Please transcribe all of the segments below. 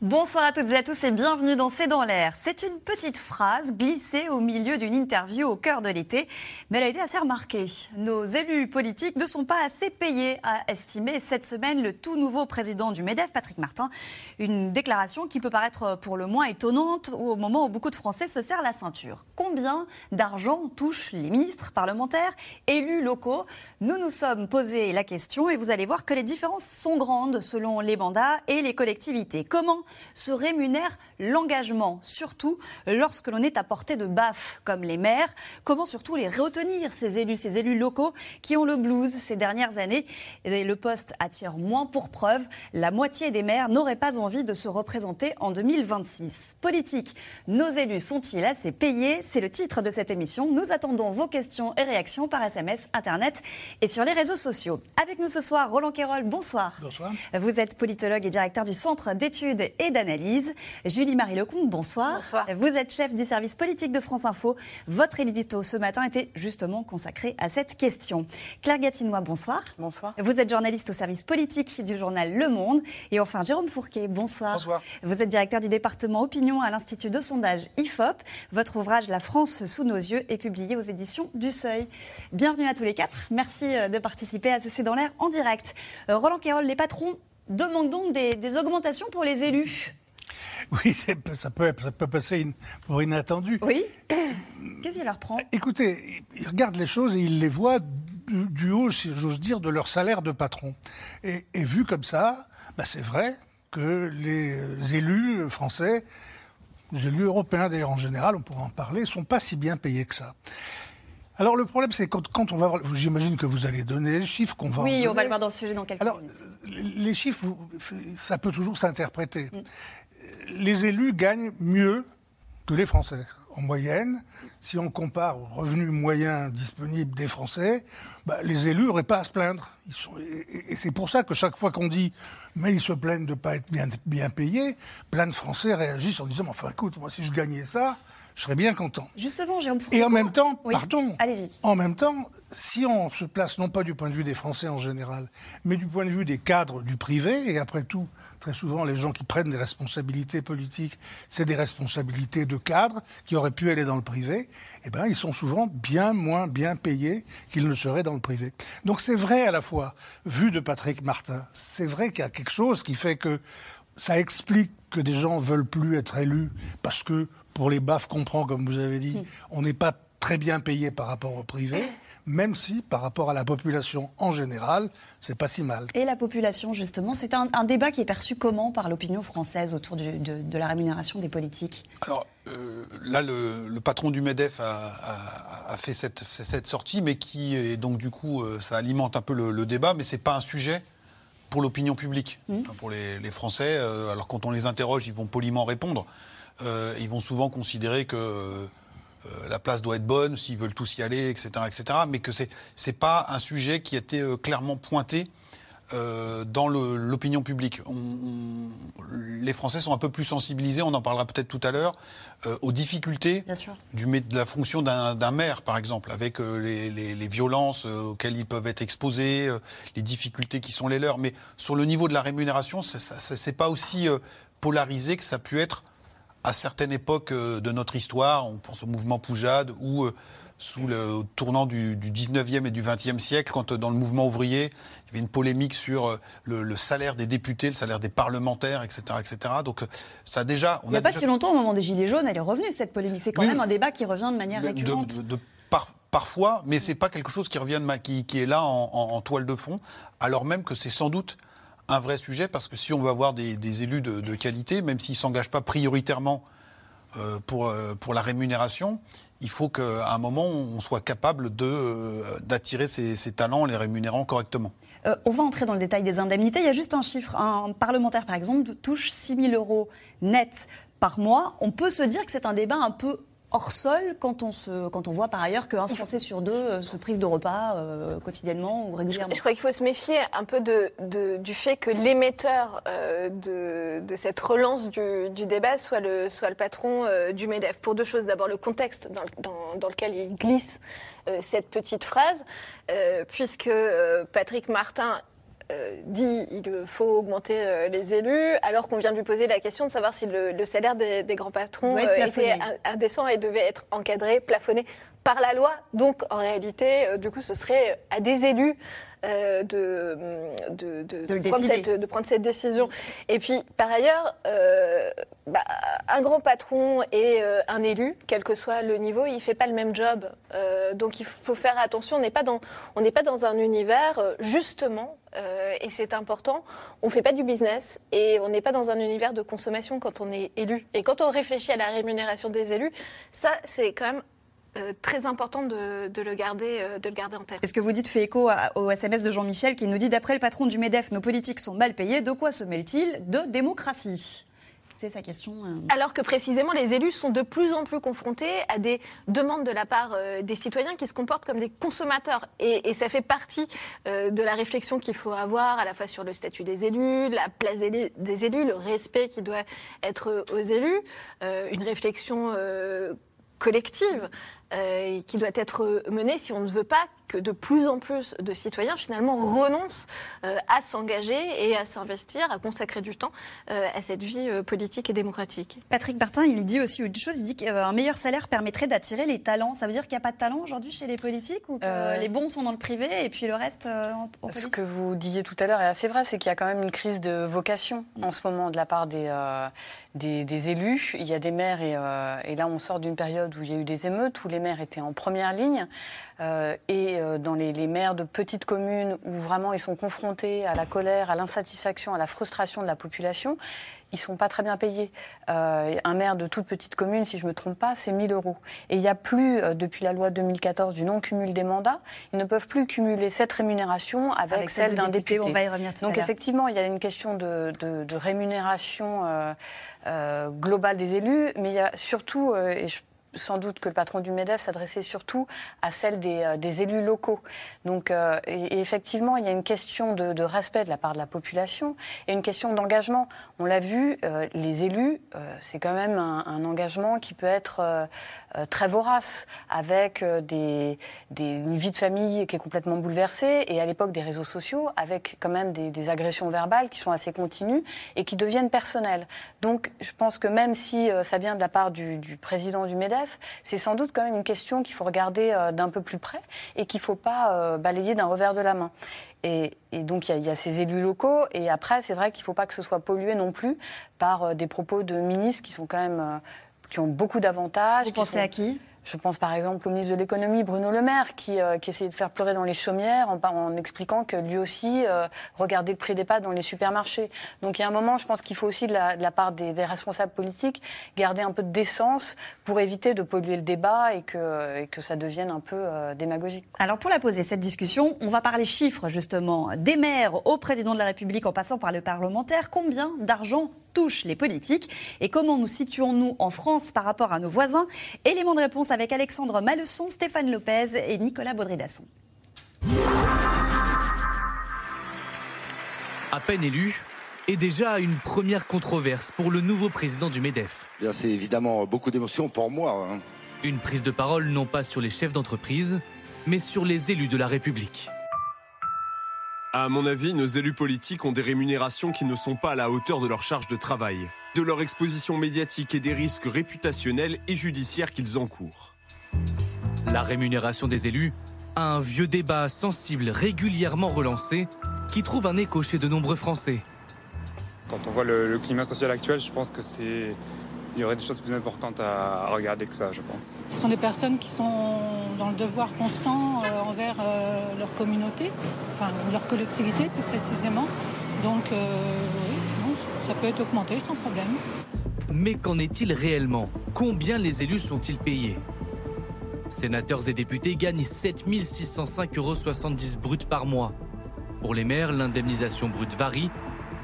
Bonsoir à toutes et à tous et bienvenue dans C'est dans l'air. C'est une petite phrase glissée au milieu d'une interview au cœur de l'été, mais elle a été assez remarquée. Nos élus politiques ne sont pas assez payés, à estimer cette semaine le tout nouveau président du MEDEF, Patrick Martin. Une déclaration qui peut paraître pour le moins étonnante au moment où beaucoup de Français se serrent la ceinture. Combien d'argent touchent les ministres, parlementaires, élus locaux? Nous nous sommes posé la question et vous allez voir que les différences sont grandes selon les mandats et les collectivités. Comment se rémunère l'engagement, surtout lorsque l'on est à portée de baffe, comme les maires. Comment surtout les retenir, ces élus, ces élus locaux qui ont le blues ces dernières années? Et Le poste attire moins pour preuve. La moitié des maires n'auraient pas envie de se représenter en 2026. Politique, nos élus sont-ils assez payés? C'est le titre de cette émission. Nous attendons vos questions et réactions par SMS, Internet et sur les réseaux sociaux. Avec nous ce soir, Roland Quérol, bonsoir. Bonsoir. Vous êtes politologue et directeur du Centre d'études et d'analyse. Julie-Marie Lecomte, bonsoir. Bonsoir. Vous êtes chef du service politique de France Info. Votre édito ce matin était justement consacré à cette question. Claire Gatinois, bonsoir. Bonsoir. Vous êtes journaliste au service politique du journal Le Monde. Et enfin, Jérôme Fourquet, bonsoir. Bonsoir. Vous êtes directeur du département opinion à l'Institut de sondage IFOP. Votre ouvrage La France sous nos yeux est publié aux éditions du Seuil. Bienvenue à tous les quatre. Merci euh, de participer à ce C'est dans l'air en direct. Euh, Roland Quérol, les patrons demandent donc des, des augmentations pour les élus. Oui, ça peut, ça peut passer in- pour inattendu. Oui. Qu'est-ce qui leur prend? Écoutez, ils regardent les choses et ils les voient du, du haut, si j'ose dire, de leur salaire de patron. Et, et vu comme ça, bah, c'est vrai que les élus français, les élus européens d'ailleurs en général, on pourra en parler, sont pas si bien payés que ça. Alors le problème, c'est quand, quand on va voir, j'imagine que vous allez donner les chiffres qu'on va en Oui, on va le voir dans le sujet dans quelques Alors, minutes. les chiffres, ça peut toujours s'interpréter. Les élus gagnent mieux que les Français. En moyenne, si on compare aux revenus moyens disponibles des Français, bah, les élus n'auraient pas à se plaindre. Et c'est pour ça que chaque fois qu'on dit mais ils se plaignent de ne pas être bien, payés, plein de Français réagissent en disant enfin écoute, moi si je gagnais ça, je serais bien content. Justement, Jérôme. Et en même temps, Oui. pardon, Allez-y. en même temps, si on se place non pas du point de vue des Français en général, mais du point de vue des cadres du privé, et après tout, très souvent, les gens qui prennent des responsabilités politiques, c'est des responsabilités de cadres qui auraient pu aller dans le privé, eh ben, ils sont souvent bien moins bien payés qu'ils ne seraient dans le privé. Donc c'est vrai à la fois, vu de Patrick Martin, c'est vrai qu'il y a quelque chose qui fait que ça explique que des gens veulent plus être élus parce que pour les baffes qu'on prend, comme vous avez dit, on n'est pas très bien payé par rapport au privé, même si par rapport à la population en général, c'est pas si mal. Et la population, justement, c'est un, un débat qui est perçu comment par l'opinion française autour du- de, de la rémunération des politiques? Alors euh, là, le, le patron du MEDEF a, a- a fait cette, cette sortie, mais qui est donc du coup, euh, ça alimente un peu le, le débat, mais c'est pas un sujet pour l'opinion publique, Enfin, pour les, les Français. euh, alors quand on les interroge, ils vont poliment répondre. Euh, ils vont souvent considérer que euh, la place doit être bonne, s'ils veulent tous y aller, etc., etc. Mais que c'est c'est pas un sujet qui a été euh, clairement pointé euh, dans l'opinion publique. On- on- les Français sont un peu plus sensibilisés, on en parlera peut-être tout à l'heure, euh, aux difficultés du, de la fonction d'un maire, par exemple, avec euh, les, les- les violences euh, auxquelles ils peuvent être exposés, euh, les difficultés qui sont les leurs. Mais sur le niveau de la rémunération, ça- ça- ça- c'est pas aussi euh, polarisé que ça a pu être à certaines époques euh, de notre histoire. On pense au mouvement Poujade ou euh, sous le au tournant du, du 19e et du 20e siècle, quand euh, dans le mouvement ouvrier, il y avait une polémique sur le, le salaire des députés, le salaire des parlementaires, etc. etc. Donc ça a déjà... On Il n'y a, pas déjà- si longtemps, au moment des Gilets jaunes, elle est revenue, cette polémique. C'est quand Oui, même un débat qui revient de manière de- récurrente. de- de- par- parfois, mais c'est pas quelque chose qui revient de ma- qui, qui est là en, en- en toile de fond, alors même que c'est sans doute un vrai sujet parce que si on veut avoir des, élus de, qualité, même s'ils s'engagent pas prioritairement euh, pour, euh, pour la rémunération, il faut qu'à un moment on soit capable euh, d'attirer ces, ces talents en les rémunérant correctement. On va entrer dans le détail des indemnités. Il y a juste un chiffre. Un parlementaire, par exemple, touche 6 000 euros net par mois. On peut se dire que c'est un débat un peu hors sol quand on, se, quand on voit par ailleurs qu'un Français sur deux euh, se prive de repas euh, quotidiennement ou régulièrement. Je, crois qu'il faut se méfier un peu de, du fait que l'émetteur euh, de, de, cette relance du, du, débat soit le, soit le patron du MEDEF. Pour deux choses. D'abord, le contexte dans, dans, dans, lequel il glisse cette petite phrase, puisque Patrick Martin dit il faut augmenter euh, les élus, alors qu'on vient de lui poser la question de savoir si le, salaire des, grands patrons euh, était indécent et devait être encadré, plafonné par la loi. Donc, en réalité, du coup, ce serait à des élus euh, de, de, de, prendre cette, de, prendre cette, décision. Et puis, par ailleurs, euh, bah, un grand patron et euh, un élu, quel que soit le niveau, il ne fait pas le même job. donc, il faut faire attention. On n'est pas, dans, on pas dans un univers, justement, et c'est important, on ne fait pas du business et on n'est pas dans un univers de consommation quand on est élu. Et quand on réfléchit à la rémunération des élus, ça, c'est quand même euh, très important de, le garder, euh, de le garder en tête. Est-ce que vous dites fait écho au SMS de Jean-Michel qui nous dit d'après le patron du MEDEF, nos politiques sont mal payés. De quoi se mêle-t-il De démocratie? C'est sa question. Euh. Alors que précisément, les élus sont de plus en plus confrontés à des demandes de la part des citoyens qui se comportent comme des consommateurs. Et, ça fait partie de la réflexion qu'il faut avoir à la fois sur le statut des élus, la place des, élus, le respect qui doit être aux élus, une réflexion collective euh, qui doit être menée si on ne veut pas que de plus en plus de citoyens finalement renoncent euh, à s'engager et à s'investir, à consacrer du temps euh, à cette vie politique et démocratique. Patrick Martin, il dit aussi une chose, il dit qu'un meilleur salaire permettrait d'attirer les talents. Ça veut dire qu'il n'y a pas de talent aujourd'hui chez les politiques ou que les bons sont dans le privé et puis le reste en, Ce que vous disiez tout à l'heure est assez vrai, c'est qu'il y a quand même une crise de vocation en ce moment de la part des, des, élus. Il y a des maires et, et là on sort d'une période où il y a eu des émeutes, où les maires étaient en première ligne. Euh, et euh, dans les, maires de petites communes où vraiment ils sont confrontés à la colère, à l'insatisfaction, à la frustration de la population, ils sont pas très bien payés. Euh, un maire de toute petite commune, si je me trompe pas, c'est 1000 euros. Et il n'y a plus, depuis la loi 2014 du non-cumul des mandats, ils ne peuvent plus cumuler cette rémunération avec, celle d'un député. On va y revenir tout Donc effectivement, il y a une question de, de rémunération globale des élus, mais il y a surtout, et je sans doute que le patron du MEDEF s'adressait surtout à celle des, euh, élus locaux. Donc, euh, effectivement, il y a une question de, respect de la part de la population et une question d'engagement. On l'a vu, euh, les élus, c'est quand même un, engagement qui peut être très vorace, avec une vie de famille qui est complètement bouleversée et à l'époque des réseaux sociaux, avec quand même des, agressions verbales qui sont assez continues et qui deviennent personnelles. Donc, je pense que même si ça vient de la part du président du MEDEF, c'est sans doute quand même une question qu'il faut regarder euh, d'un peu plus près et qu'il ne faut pas euh, balayer d'un revers de la main. Et, donc il y, a ces élus locaux. Et après, c'est vrai qu'il ne faut pas que ce soit pollué non plus par euh, des propos de ministres qui sont quand même qui ont beaucoup d'avantages. Vous pensez à qui? Je pense par exemple au ministre de l'économie, Bruno Le Maire, qui, euh, essayait de faire pleurer dans les chaumières en, expliquant que lui aussi euh, regardait le prix des pâtes dans les supermarchés. Donc il y a un moment, je pense qu'il faut aussi de la, part des, responsables politiques garder un peu de décence pour éviter de polluer le débat et que, que ça devienne un peu euh, démagogique. Alors pour la poser, cette discussion, on va parler chiffres justement, des maires au président de la République en passant par le parlementaire. Combien d'argent touche les politiques et comment nous situons-nous en France par rapport à nos voisins? Élément de réponse avec Alexandre Malesson, Stéphane Lopez et Nicolas Baudry-Dasson. À peine élu, et déjà une première controverse pour le nouveau président du MEDEF. C'est évidemment beaucoup d'émotions pour moi. Hein. Une prise de parole non pas sur les chefs d'entreprise, mais sur les élus de la République. À mon avis, nos élus politiques ont des rémunérations qui ne sont pas à la hauteur de leur charge de travail, de leur exposition médiatique et des risques réputationnels et judiciaires qu'ils encourent. La rémunération des élus a un vieux débat sensible régulièrement relancé qui trouve un écho chez de nombreux Français. Quand on voit le, climat social actuel, je pense que c'est il y aurait des choses plus importantes à regarder que ça, je pense. Ce sont des personnes qui sont dans le devoir constant euh, envers euh, leur communauté, enfin leur collectivité plus précisément. Donc euh, oui, ça peut être augmenté sans problème. Mais qu'en est-il réellement? Combien les élus sont-ils payés? Sénateurs et députés gagnent 7 605,70 euros brut par mois. Pour les maires, l'indemnisation brute varie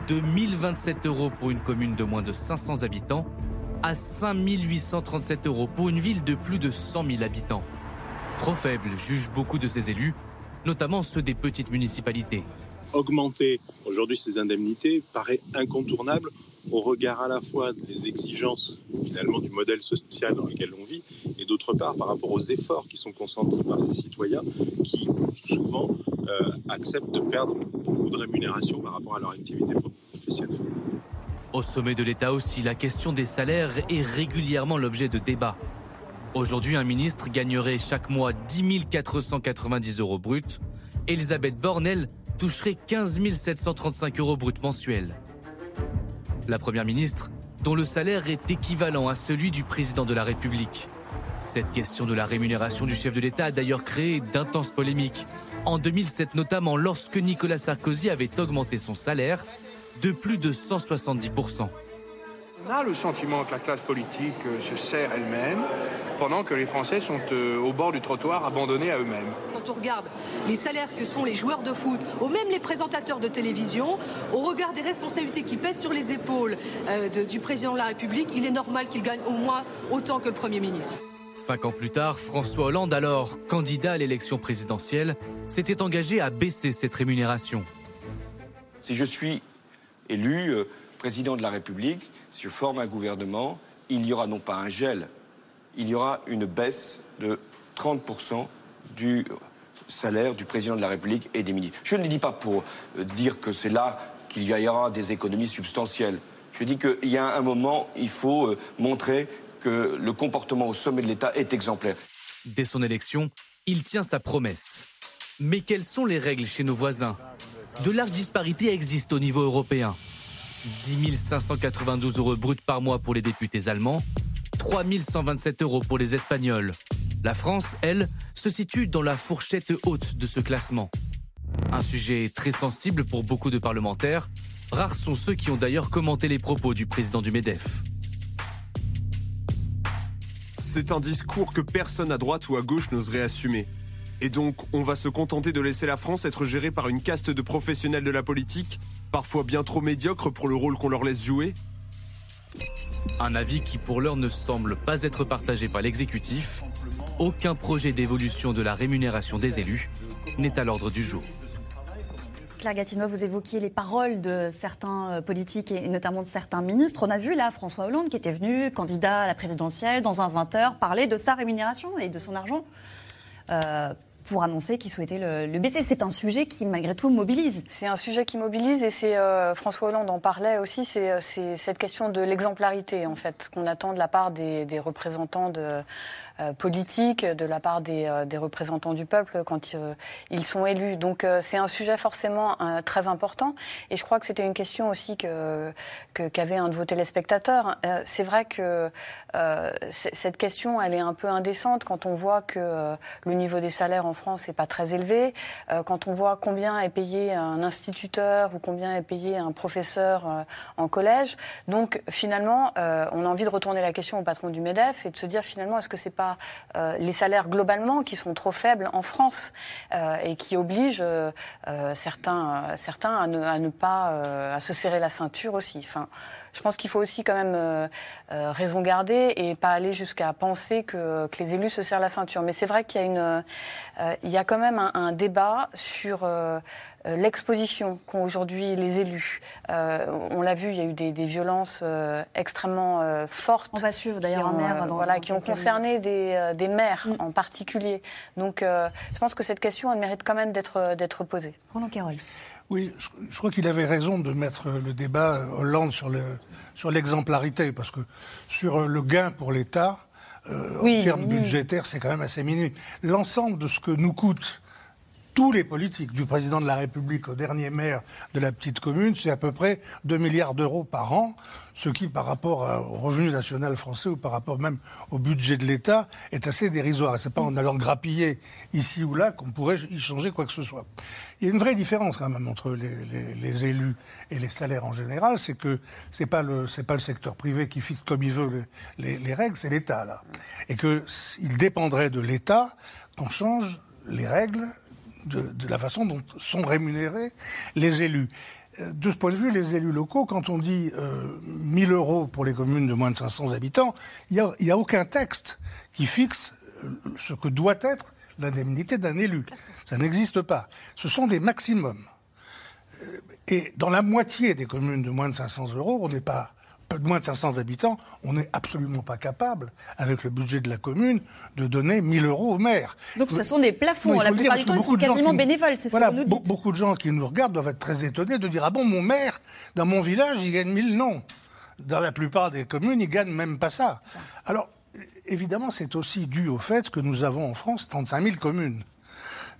de 1027 euros pour une commune de moins de 500 habitants à 5 837 euros pour une ville de plus de 100 000 habitants. Trop faible, jugent beaucoup de ces élus, notamment ceux des petites municipalités. Augmenter aujourd'hui ces indemnités paraît incontournable au regard à la fois des exigences finalement du modèle social dans lequel on vit et d'autre part par rapport aux efforts qui sont consentis par ces citoyens qui souvent euh, acceptent de perdre beaucoup de rémunération par rapport à leur activité professionnelle. Au sommet de l'État aussi, la question des salaires est régulièrement l'objet de débats. Aujourd'hui, un ministre gagnerait chaque mois 10 490 euros bruts. Elisabeth Bornel toucherait 15 735 euros bruts mensuels. La Première ministre, dont le salaire est équivalent à celui du président de la République. Cette question de la rémunération du chef de l'État a d'ailleurs créé d'intenses polémiques. En 2007 notamment, lorsque Nicolas Sarkozy avait augmenté son salaire de plus de 170%. On a le sentiment que la classe politique euh, se sert elle-même pendant que les Français sont euh, au bord du trottoir abandonnés à eux-mêmes. Quand on regarde les salaires que sont les joueurs de foot, ou même les présentateurs de télévision, au regard des responsabilités qui pèsent sur les épaules euh, de, du président de la République, il est normal qu'il gagne au moins autant que le Premier ministre. Cinq ans plus tard, François Hollande, alors candidat à l'élection présidentielle, s'était engagé à baisser cette rémunération. Si je suis élu président de la République, si je forme un gouvernement, il y aura non pas un gel, il y aura une baisse de 30% du salaire du président de la République et des ministres. Je ne le dis pas pour euh, dire que c'est là qu'il y aura des économies substantielles. Je dis qu'il y a un moment, il faut euh, montrer que le comportement au sommet de l'État est exemplaire. Dès son élection, il tient sa promesse. Mais quelles sont les règles chez nos voisins? De larges disparités existent au niveau européen. 10 592 euros bruts par mois pour les députés allemands, 3 127 euros pour les Espagnols. La France, elle, se situe dans la fourchette haute de ce classement. Un sujet très sensible pour beaucoup de parlementaires. Rares sont ceux qui ont d'ailleurs commenté les propos du président du MEDEF. C'est un discours que personne à droite ou à gauche n'oserait assumer. Et donc, on va se contenter de laisser la France être gérée par une caste de professionnels de la politique, parfois bien trop médiocres pour le rôle qu'on leur laisse jouer Un avis qui pour l'heure ne semble pas être partagé par l'exécutif. Aucun projet d'évolution de la rémunération des élus n'est à l'ordre du jour. Claire Gatineau, vous évoquiez les paroles de certains euh, politiques et notamment de certains ministres. On a vu là François Hollande qui était venu, candidat à la présidentielle, dans un 20h, parler de sa rémunération et de son argent. Euh, pour annoncer qu'il souhaitait le, baisser. C'est un sujet qui, malgré tout, mobilise. C'est un sujet qui mobilise et c'est euh, François Hollande en parlait aussi. C'est cette question de l'exemplarité, en fait, qu'on attend de la part des, représentants euh, politique de la part des, euh, représentants du peuple quand euh, ils sont élus. Donc c'est un sujet forcément très important. Et je crois que c'était une question aussi que qu'avait un de vos téléspectateurs. c'est vrai que cette question, elle est un peu indécente quand on voit que le niveau des salaires en France n'est pas très élevé, quand on voit combien est payé un instituteur ou combien est payé un professeur en collège. Donc finalement, on a envie de retourner la question au patron du MEDEF et de se dire finalement, est-ce que c'est pas euh, les salaires globalement qui sont trop faibles en France euh, et qui obligent euh, certains, certains à ne, pas à se serrer la ceinture aussi. Je pense qu'il faut aussi quand même raison garder et pas aller jusqu'à penser que, les élus se serrent la ceinture. Mais c'est vrai qu'il y a une, il y a quand même un débat sur euh, l'exposition qu'ont aujourd'hui les élus. Euh, on l'a vu, il y a eu des, violences euh, extrêmement fortes. On va suivre d'ailleurs un maire. voilà, qui ont concerné des, des maires mm. en particulier. Donc je pense que cette question, elle mérite quand même d'être posée. Roland Carole. Oui, je, crois qu'il avait raison de mettre le débat Hollande sur l'exemplarité, sur parce que sur le gain pour l'État, en termes budgétaires, c'est quand même assez minime. L'ensemble de ce que nous coûte tous les politiques, du président de la République au dernier maire de la petite commune, c'est à peu près 2 milliards d'euros par an, ce qui, par rapport au revenu national français ou par rapport même au budget de l'État, est assez dérisoire. C'est pas en allant grappiller ici ou là qu'on pourrait y changer quoi que ce soit. Il y a une vraie différence quand même entre les, élus et les salaires en général, c'est que c'est pas le pas le secteur privé qui fixe comme il veut les, les règles, c'est l'État là, et que il dépendrait de l'État qu'on change les règles de, la façon dont sont rémunérés les élus. euh, de ce point de vue, les élus locaux, quand on dit euh, 1000 euros pour les communes de moins de 500 habitants, il n'y a, a, aucun texte qui fixe euh, ce que doit être l'indemnité d'un élu. Ça n'existe pas. Ce sont des maximums. Euh, et dans la moitié des communes de moins de 500 euros, on n'est pas de moins de 500 habitants, on n'est absolument pas capable, avec le budget de la commune, de donner 1000 euros au maire. Donc ce sont des plafonds, la plupart du temps, ils sont quasiment bénévoles, c'est voilà, ce que vous nous dites. Beaucoup de gens qui nous regardent doivent être très étonnés de dire Ah bon, mon maire, dans mon village, il gagne 1000 Non. Dans la plupart des communes, il gagne même pas ça. ça. Alors, évidemment, c'est aussi dû au fait que nous avons en France 35 000 communes.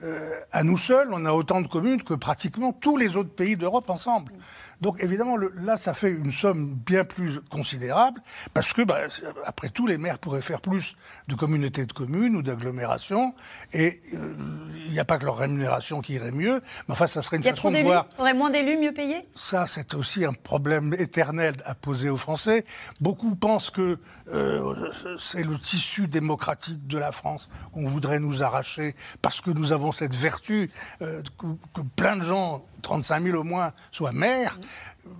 Euh, à nous seuls, on a autant de communes que pratiquement tous les autres pays d'Europe ensemble. Donc évidemment, le, là, ça fait une somme bien plus considérable, parce que, bah, après tout, les maires pourraient faire plus de communautés de communes ou d'agglomérations, et il euh, n'y a pas que leur rémunération qui irait mieux, mais enfin, ça serait une y a façon trop de voir... Il y aurait moins d'élus mieux payés? Ça, c'est aussi un problème éternel à poser aux Français. Beaucoup pensent que euh, c'est le tissu démocratique de la France qu'on voudrait nous arracher, parce que nous avons cette vertu euh, que, que plein de gens 35 000 au moins soient maires.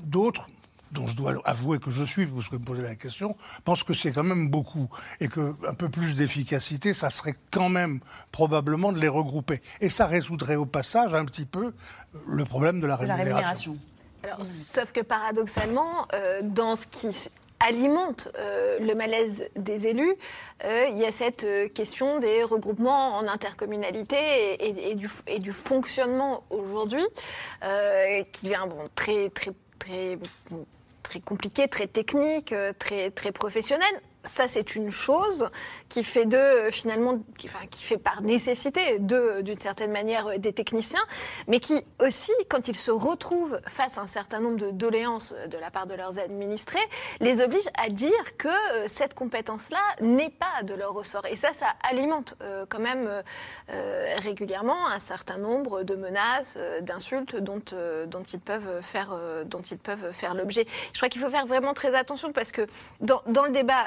D'autres, dont je dois avouer que je suis, parce que vous me posez la question, pensent que c'est quand même beaucoup. Et qu'un peu plus d'efficacité, ça serait quand même probablement de les regrouper. Et ça résoudrait au passage un petit peu le problème de la rémunération. La rémunération. Alors, sauf que paradoxalement, euh, dans ce qui alimente euh, le malaise des élus, euh, il y a cette euh, question des regroupements en intercommunalité et, du, fonctionnement aujourd'hui, qui devient bon, très, très, très, très compliqué, très technique, très, très professionnel ça, c'est une chose qui fait finalement, qui, fait par nécessité d'une certaine manière, des techniciens, mais qui aussi, quand ils se retrouvent face à un certain nombre de doléances de la part de leurs administrés, les oblige à dire que cette compétence-là n'est pas de leur ressort. Et ça, ça alimente euh, quand même euh, régulièrement un certain nombre de menaces, euh, d'insultes dont, ils peuvent faire, dont ils peuvent faire l'objet. Je crois qu'il faut faire vraiment très attention parce que dans le débat,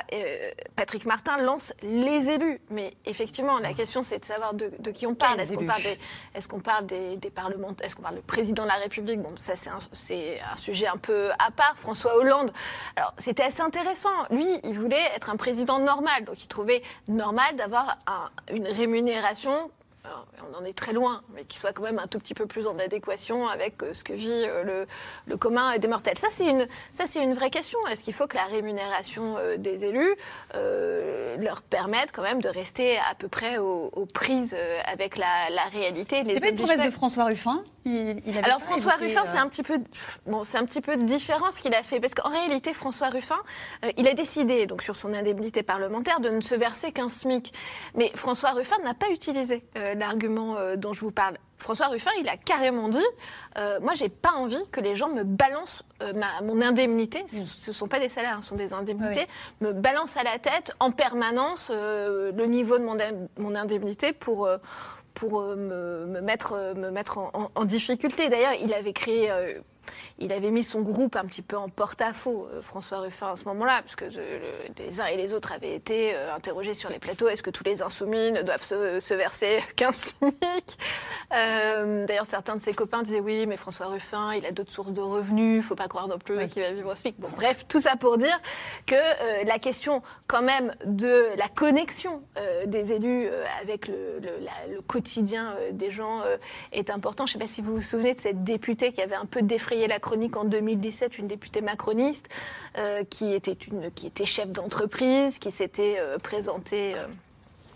Patrick Martin lance les élus. Mais effectivement, la question, c'est de savoir de, de qui on parle. Est-ce qu'on parle, des, est qu'on parle des, des parlementaires Est-ce qu'on parle du président de la République? Bon, ça, c'est un, un, sujet un peu à part. François Hollande. Alors, c'était assez intéressant. Lui, il voulait être un président normal. Donc, il trouvait normal d'avoir un, une rémunération on en est très loin, mais qui soit quand même un tout petit peu plus en adéquation avec euh, ce que vit euh, le, le, commun des mortels. Ça, c'est une, ça, c'est une vraie question. Est-ce qu'il faut que la rémunération euh, des élus euh, leur permette quand même de rester à peu près aux, aux prises avec la, la réalité C'était pas une promesse de François Ruffin? Il, il Alors, François Ruffin, euh... c'est un petit peu, bon, c'est un petit peu différent ce qu'il a fait, parce qu'en réalité, François Ruffin, euh, il a décidé, donc sur son indemnité parlementaire, de ne se verser qu'un SMIC. Mais François Ruffin n'a pas utilisé l'argument euh, dont je vous parle. François Ruffin, il a carrément dit euh, Moi, j'ai pas envie que les gens me balancent euh, ma, mon indemnité. Ce ne sont pas des salaires, ce sont des indemnités. Oui. Me balancent à la tête en permanence euh, le niveau de mon, mon indemnité pour. Pour me, me, mettre, me mettre en, en, en difficulté. D'ailleurs, il avait créé il avait mis son groupe un petit peu en porte-à-faux, euh, François Ruffin, à ce moment-là, parce que les uns et les autres avaient été euh, interrogés sur les plateaux. Est-ce que tous les insoumis ne doivent se, se verser qu'un SMIC euh, D'ailleurs, certains de ses copains disaient oui, mais François Ruffin, il a d'autres sources de revenus, faut pas croire non plus oui. qu'il va vivre au SMIC. Bon, bref, tout ça pour dire que euh, la question, quand même, de la connexion euh, des élus avec le, le, la, le quotidien des gens est important. Je ne sais pas si vous vous souvenez de cette députée qui avait un peu défrayé la chronique en 2017, une députée macroniste euh, qui, était une, qui était chef d'entreprise, qui s'était euh, présentée. Euh,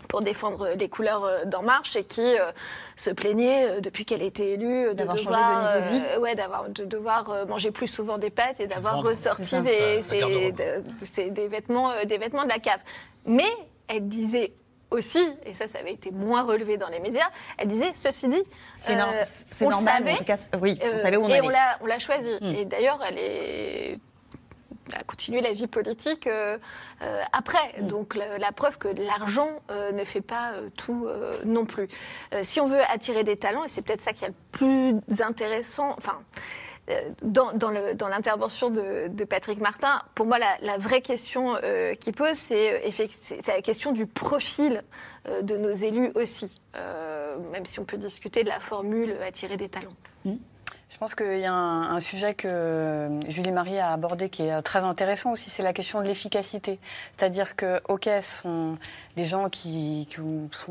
pour défendre les couleurs d'En Marche et qui euh, se plaignait depuis qu'elle était élue de devoir, de vie. Euh, ouais, d'avoir, de devoir manger plus souvent des pâtes et d'avoir ressorti des, ça, des, de, des, vêtements, des vêtements de la cave. Mais elle disait aussi, et ça, ça avait été moins relevé dans les médias, elle disait, ceci dit, c'est, no euh, c'est normal, savait, en tout cas, oui, on savait où on et allait. on l'a, on l'a choisi. Mm. Et d'ailleurs, elle est a continué la vie politique euh, euh, après. Mm. Donc la, la, preuve que l'argent euh, ne fait pas tout non plus. si on veut attirer des talents, et c'est peut-être ça qui est le plus intéressant, enfin dans, dans, dans l'intervention de, Patrick Martin, pour moi, la, vraie question euh, qu'il pose, c'est, c'est la question du profil euh, de nos élus aussi, euh, même si on peut discuter de la formule attirer des talents. Mmh. Je pense qu'il y a un, sujet que Julie Marie a abordé qui est très intéressant aussi, c'est la question de l'efficacité. C'est-à-dire que, ok, ce sont des gens qui,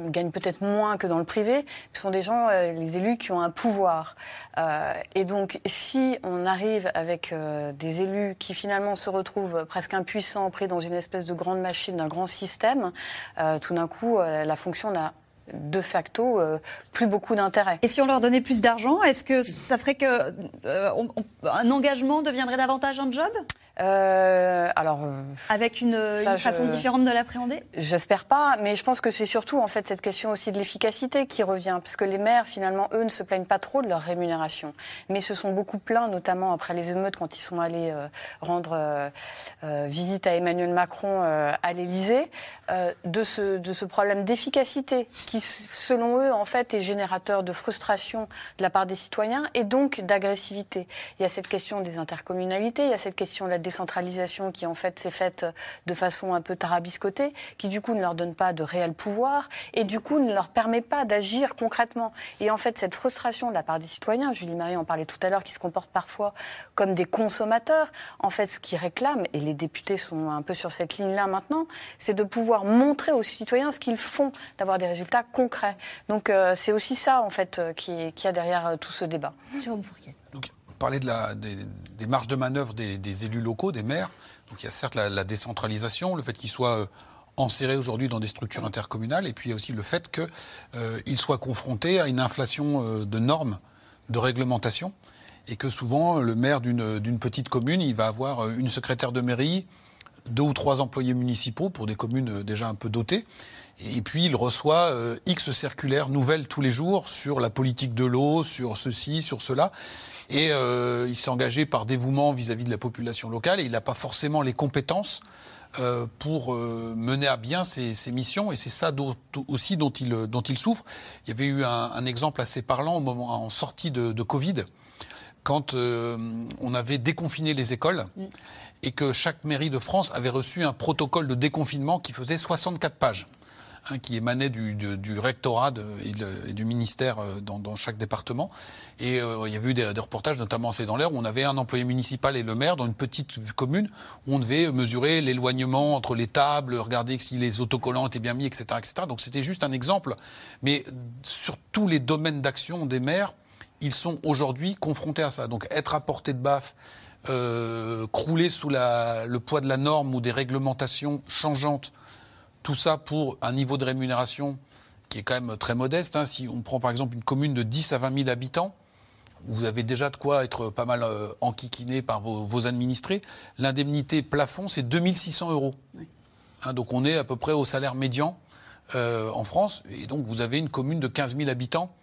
gagnent peut-être moins que dans le privé, ce sont des gens, euh, les élus, qui ont un pouvoir. Euh, et donc, si on arrive avec euh, des élus qui finalement se retrouvent presque impuissants, pris dans une espèce de grande machine, d'un grand système, euh, tout d'un coup, euh, la fonction n'a de facto euh, plus beaucoup d'intérêt. Et si on leur donnait plus d'argent, est-ce que ça ferait que euh, engagement deviendrait davantage un job? Euh, alors, avec une, une façon je, différente de l'appréhender? J'espère pas, mais je pense que c'est surtout en fait cette question aussi de l'efficacité qui revient, parce que les maires finalement eux ne se plaignent pas trop de leur rémunération, mais se sont beaucoup plaints, notamment après les émeutes quand ils sont allés euh, rendre euh, euh visite à Emmanuel Macron euh, à l'Élysée, de ce de ce problème d'efficacité qui, selon eux, en fait, est générateur de frustration de la part des citoyens et donc d'agressivité. Il y a cette question des intercommunalités, il y a cette question de la décentralisation qui en fait s'est faite de façon un peu tarabiscotée, qui du coup ne leur donne pas de réel pouvoir et du coup ne leur permet pas d'agir concrètement. Et en fait cette frustration de la part des citoyens, Julie Marie en parlait tout à l'heure, qui se comportent parfois comme des consommateurs, en fait ce qu'ils réclament, et les députés sont un peu sur cette ligne-là maintenant, c'est de pouvoir montrer aux citoyens ce qu'ils font, d'avoir des résultats concrets. Donc euh, c'est aussi ça en fait euh, qui, qui a derrière euh, tout ce débat. Parler de la, des, marges de manœuvre des, élus locaux, des maires. Donc il y a certes la, décentralisation, le fait qu'ils soient euh, enserrés aujourd'hui dans des structures intercommunales, et puis il y a aussi le fait qu'ils euh, soient confrontés à une inflation euh, de normes, de réglementation, et que souvent le maire d'une petite commune, il va avoir une secrétaire de mairie, deux ou trois employés municipaux pour des communes déjà un peu dotées. Et puis il reçoit X circulaires nouvelles tous les jours sur la politique de l'eau, sur ceci, sur cela. Et euh, il s'est engagé par dévouement vis-à-vis -vis de la population locale et il n'a pas forcément les compétences euh, pour euh, mener à bien ses, ses missions. Et c'est ça dont, aussi dont il, dont il souffre. Il y avait eu un, un exemple assez parlant au moment en sortie de, de Covid, quand euh, on avait déconfiné les écoles. Mm. Et que chaque mairie de France avait reçu un protocole de déconfinement qui faisait 64 pages qui émanait du, rectorat et, du ministère euh, dans, chaque département. Et euh, il y avait eu des, reportages, notamment C'est dans l'air, où on avait un employé municipal et le maire dans une petite commune où on devait mesurer l'éloignement entre les tables, regarder si les autocollants étaient bien mis, etc. etc. Donc c'était juste un exemple. Mais sur tous les domaines d'action des maires, ils sont aujourd'hui confrontés à ça. Donc être à portée de baffe, euh, crouler sous le poids de la norme ou des réglementations changeantes, tout ça pour un niveau de rémunération qui est quand même très modeste. Hein. Si on prend par exemple une commune de 10 à 20 000 habitants, vous avez déjà de quoi être pas mal euh, enquiquiné par vos, vos administrés. L'indemnité plafond, c'est 2600 euros. Oui. Hein, donc on est à peu près au salaire médian euh, en France. Et donc vous avez une commune de 15 000 habitants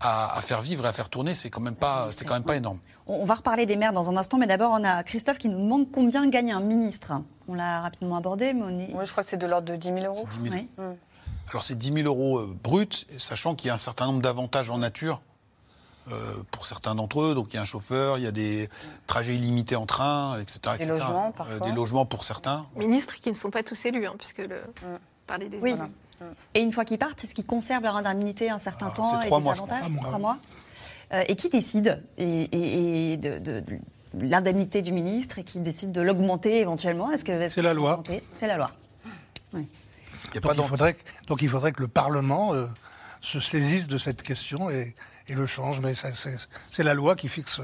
à, à, faire vivre et à faire tourner, c'est quand même pas, c'est quand même pas énorme. On va reparler des maires dans un instant, mais d'abord on a Christophe qui nous demande combien gagne un ministre. On l'a rapidement abordé, mais on est... Moi, je crois que c'est de l'ordre de 10 000 euros. 10 000. Oui. Mmh. Alors c'est 10 000 euros euh, bruts, sachant qu'il y a un certain nombre d'avantages en nature. Euh, pour certains d'entre eux, donc il y a un chauffeur, il y a des trajets illimités en train, etc. Des etc. logements, parfois. Euh, des logements pour certains. Ministres qui ne sont pas tous élus, hein, puisque le... Mmh. parler des oui. Élus. Et une fois qu'ils partent, est-ce qu'ils conservent leur indemnité un certain Ah, temps et trois des mois, avantages crois. Trois mois. Euh, et qui décide et, et, et de, de, de l'indemnité du ministre et qui décide de l'augmenter éventuellement? Est-ce que est c'est la loi C'est la loi. Oui. Il donc, il faudrait, donc il faudrait que le Parlement euh, se saisisse de cette question et, et le change. Mais c'est la loi qui fixe.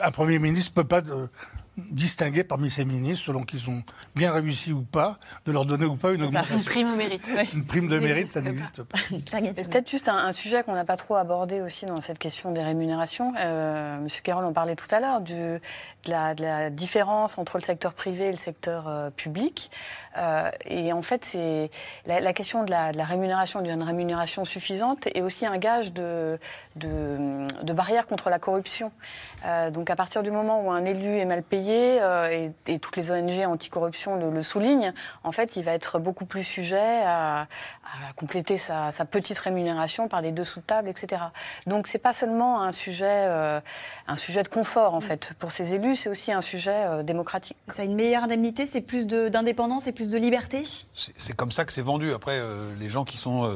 Un Premier ministre ne peut pas de, distinguer parmi ces ministres, selon qu'ils ont bien réussi ou pas, de leur donner ou pas une augmentation. Une prime au mérite. Une prime de mérite, ça n'existe pas. Peut-être juste un, un, sujet qu'on n'a pas trop abordé aussi dans cette question des rémunérations. Euh, Monsieur Carroll en parlait tout à l'heure, de, la, de la différence entre le secteur privé et le secteur euh, public. Euh, et en fait, c'est la, la, question de la, de la rémunération, d'une rémunération suffisante, est aussi un gage de, de, de barrière contre la corruption. Euh, donc à partir du moment où un élu est mal payé, euh, et, et, toutes les ONG anticorruption le, le, soulignent, en fait, il va être beaucoup plus sujet à, à compléter sa, sa, petite rémunération par des dessous de table, etc. Donc, c'est pas seulement un sujet, euh, un sujet de confort, en fait, pour ces élus, c'est aussi un sujet euh, démocratique. Ça a une meilleure indemnité, c'est plus d'indépendance et plus de liberté? C'est comme ça que c'est vendu. Après, euh, les gens qui sont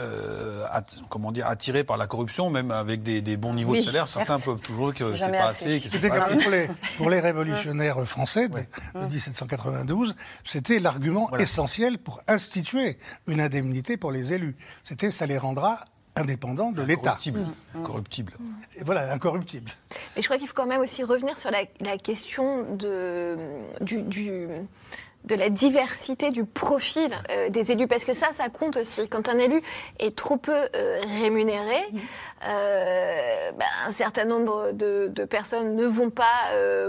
euh, comment dire, attirés par la corruption, même avec des, des bons niveaux Oui, de salaire. Certains peuvent toujours que C'est pas assez. C'était pas comme assez. pour les, pour les révolutionnaires français de, de 1792, c'était l'argument essentiel pour instituer une indemnité pour les élus. C'était ça les rendra indépendants de l'État. Incorruptible. Incorruptible. Et Voilà, incorruptible. Mais je crois qu'il faut quand même aussi revenir sur la, la question de, du, du- de la diversité du profil euh, des élus, parce que ça, ça compte aussi. Quand un élu est trop peu euh, rémunéré, euh, ben, un certain nombre de, de personnes ne vont pas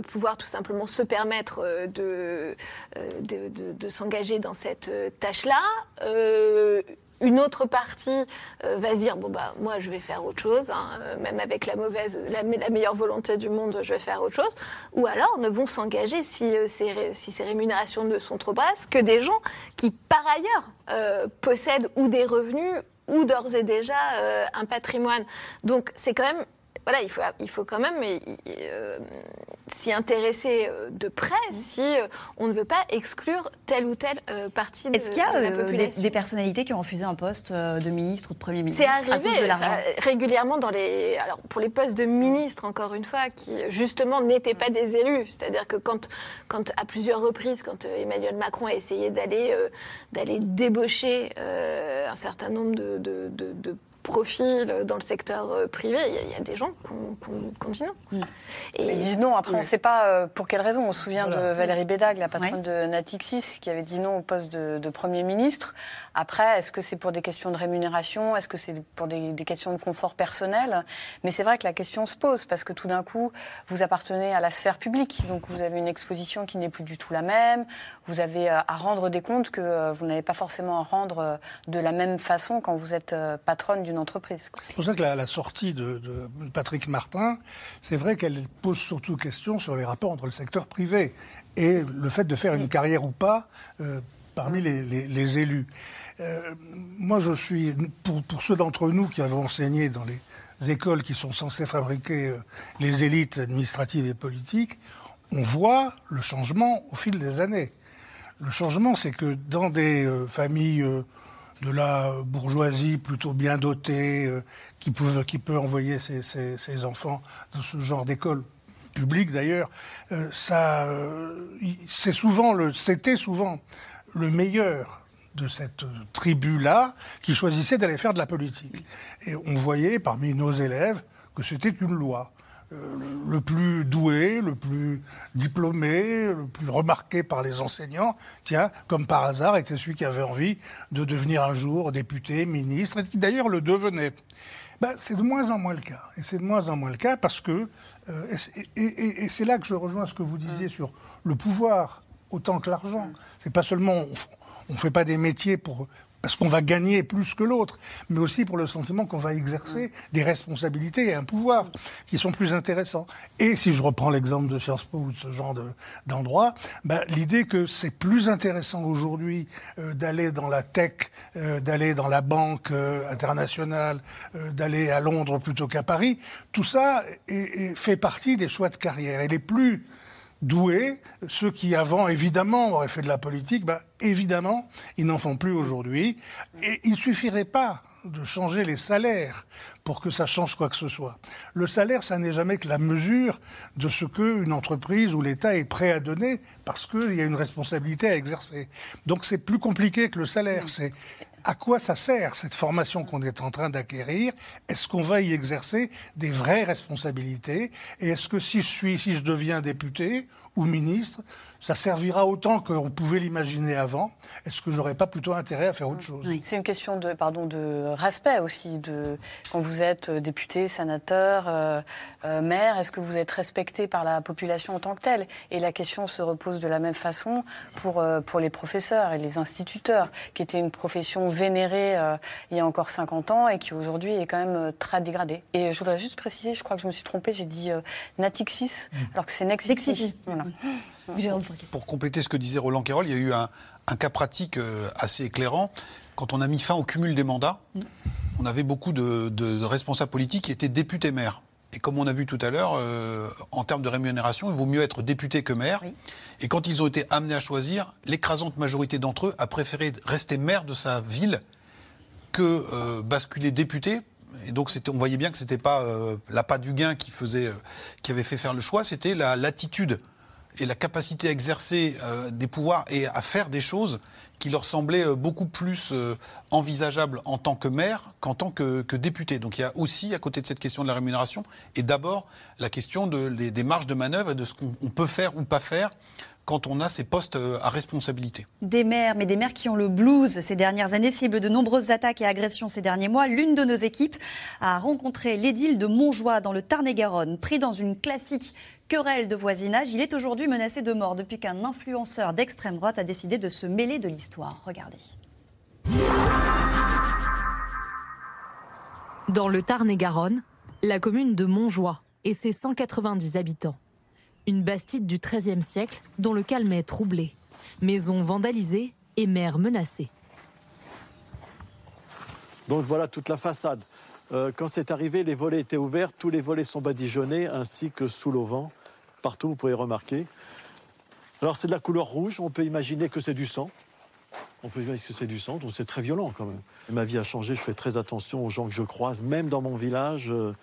pouvoir tout simplement se permettre de, de, de- de s'engager dans cette euh, tâche-là. Une autre partie euh, va se dire bon bah moi je vais faire autre chose, hein, euh, même avec la mauvaise, la, me- la meilleure volonté du monde, je vais faire autre chose. Ou alors ne vont s'engager si, euh, ces, si ces rémunérations ne sont trop basses que des gens qui par ailleurs possèdent ou des revenus ou d'ores et déjà un patrimoine. Donc c'est quand même voilà, il faut, il faut quand même s'y intéresser euh, de près si euh, on ne veut pas exclure telle ou telle euh, partie de, Est-ce qu'il y a de la des, personnalités qui ont refusé un poste de ministre ou de Premier ministre C'est à arrivé cause de l'argent régulièrement dans les. Alors, pour les postes de ministre, encore une fois, qui justement n'étaient pas des élus. C'est-à-dire que quand, quand, à plusieurs reprises, quand Emmanuel Macron a essayé d'aller euh, d'aller débaucher euh, un certain nombre de, de, de- de profils dans le secteur euh, privé, il y, a- il y a des gens qui ont- ont- continuent. Ils disent non. Après, on ne sait pas euh, pour quelle raison. On se souvient Voilà. de Valérie Bédag, la patronne de Natixis, qui avait dit non au poste de, de Premier ministre. Après, est-ce que c'est pour des questions de rémunération? Est-ce que c'est pour des, des questions de confort personnel? Mais c'est vrai que la question se pose, parce que tout d'un coup, vous appartenez à la sphère publique. Donc, vous avez une exposition qui n'est plus du tout la même. Vous avez euh, à rendre des comptes que vous n'avez pas forcément à rendre de la même façon quand vous êtes patronne d'une entreprise. C'est pour ça que la, la sortie de, de Patrick Martin, c'est vrai qu'elle pose surtout question sur les rapports entre le secteur privé et le fait de faire une carrière ou pas euh, parmi les, les- les élus. Euh, moi, je suis, pour, pour ceux d'entre nous qui avons enseigné dans les écoles qui sont censées fabriquer euh, les élites administratives et politiques, on voit le changement au fil des années. Le changement, c'est que dans des euh, familles euh, de la bourgeoisie plutôt bien dotée, euh, qui, peut, envoyer ses, enfants dans ce genre d'école publique d'ailleurs, euh, euh, c'est souvent le, c'était souvent le meilleur de cette tribu-là qui choisissait d'aller faire de la politique. Et on voyait parmi nos élèves que c'était une loi. Le, plus doué, le plus diplômé, le plus remarqué par les enseignants, tiens, comme par hasard, était celui qui avait envie de devenir un jour député, ministre, et qui d'ailleurs le devenait. Ben, c'est de moins en moins le cas. Et c'est de moins en moins le cas parce que, euh, et c'est- et, et- et c'est là que je rejoins ce que vous disiez sur le pouvoir autant que l'argent. C'est pas seulement, on ne fait pas des métiers pour, parce qu'on va gagner plus que l'autre, mais aussi pour le sentiment qu'on va exercer des responsabilités et un pouvoir qui sont plus intéressants. Et si je reprends l'exemple de Sciences Po ou de ce genre de- d'endroit, ben, l'idée que c'est plus intéressant aujourd'hui euh, d'aller dans la tech, euh, d'aller dans la banque euh, internationale, d'aller à Londres plutôt qu'à Paris, tout ça est- est- fait partie des choix de carrière. Et les plus doués, ceux qui avant évidemment auraient fait de la politique, ben, évidemment, ils n'en font plus aujourd'hui. Et il suffirait pas de changer les salaires pour que ça change quoi que ce soit. Le salaire, ça n'est jamais que la mesure de ce qu'une entreprise ou l'État est prêt à donner parce qu'il y a une responsabilité à exercer. Donc c'est plus compliqué que le salaire. C'est à quoi ça sert cette formation qu'on est en train d'acquérir? Est-ce qu'on va y exercer des vraies responsabilités? Et est-ce que si je suis, si je deviens député ou ministre, ça servira autant qu'on pouvait l'imaginer avant Est-ce que j'aurais pas plutôt intérêt à faire autre chose? C'est une question de, pardon, de respect aussi. De, quand vous êtes euh, député, sénateur, euh, euh, maire, est-ce que vous êtes respecté par la population en tant que telle? Et la question se repose de la même façon pour, euh, pour les professeurs et les instituteurs, qui étaient une profession vénérée euh, il y a encore 50 ans et qui aujourd'hui est quand même très dégradée. Et je voudrais juste préciser, je crois que je me suis trompée, j'ai dit euh, Natixis, alors que c'est Nexixis. Voilà. Pour compléter ce que disait Roland Quérol, il y a eu un, un cas pratique euh, assez éclairant. Quand on a mis fin au cumul des mandats, on avait beaucoup de, de- de responsables politiques qui étaient députés maires. Et comme on a vu tout à l'heure, euh, en termes de rémunération, il vaut mieux être député que maire. Et quand ils ont été amenés à choisir, l'écrasante majorité d'entre eux a préféré rester maire de sa ville que euh, basculer député. Et donc c'était- on voyait bien que c'était pas euh, l'appât du gain qui faisait, euh, qui avait fait faire le choix, c'était la l'attitude et la capacité à exercer euh, des pouvoirs et à faire des choses qui leur semblaient euh, beaucoup plus euh, envisageables en tant que maire qu'en tant que, député. Donc il y a aussi, à côté de cette question de la rémunération, et d'abord la question de, les- des marges de manœuvre et de ce qu'on on peut faire ou pas faire quand on a ces postes à responsabilité. Des maires, mais des maires qui ont le blues ces dernières années, cible de nombreuses attaques et agressions ces derniers mois. L'une de nos équipes a rencontré l'édile de Montjoie dans le Tarn-et-Garonne. Pris dans une classique querelle de voisinage, il est aujourd'hui menacé de mort depuis qu'un influenceur d'extrême droite a décidé de se mêler de l'histoire. Regardez. Dans le Tarn-et-Garonne, la commune de Montjoie et ses 190 habitants. Une bastide du XIIIe siècle dont le calme est troublé. Maisons vandalisées et mères menacées. Donc voilà toute la façade. Euh, quand c'est arrivé, les volets étaient ouverts, tous les volets sont badigeonnés, ainsi que sous l'auvent. Partout, vous pouvez remarquer. Alors c'est de la couleur rouge, on peut imaginer que c'est du sang. On peut imaginer que c'est du sang, donc c'est très violent quand même. Ma vie a changé, je fais très attention aux gens que je croise, même dans mon village, euh,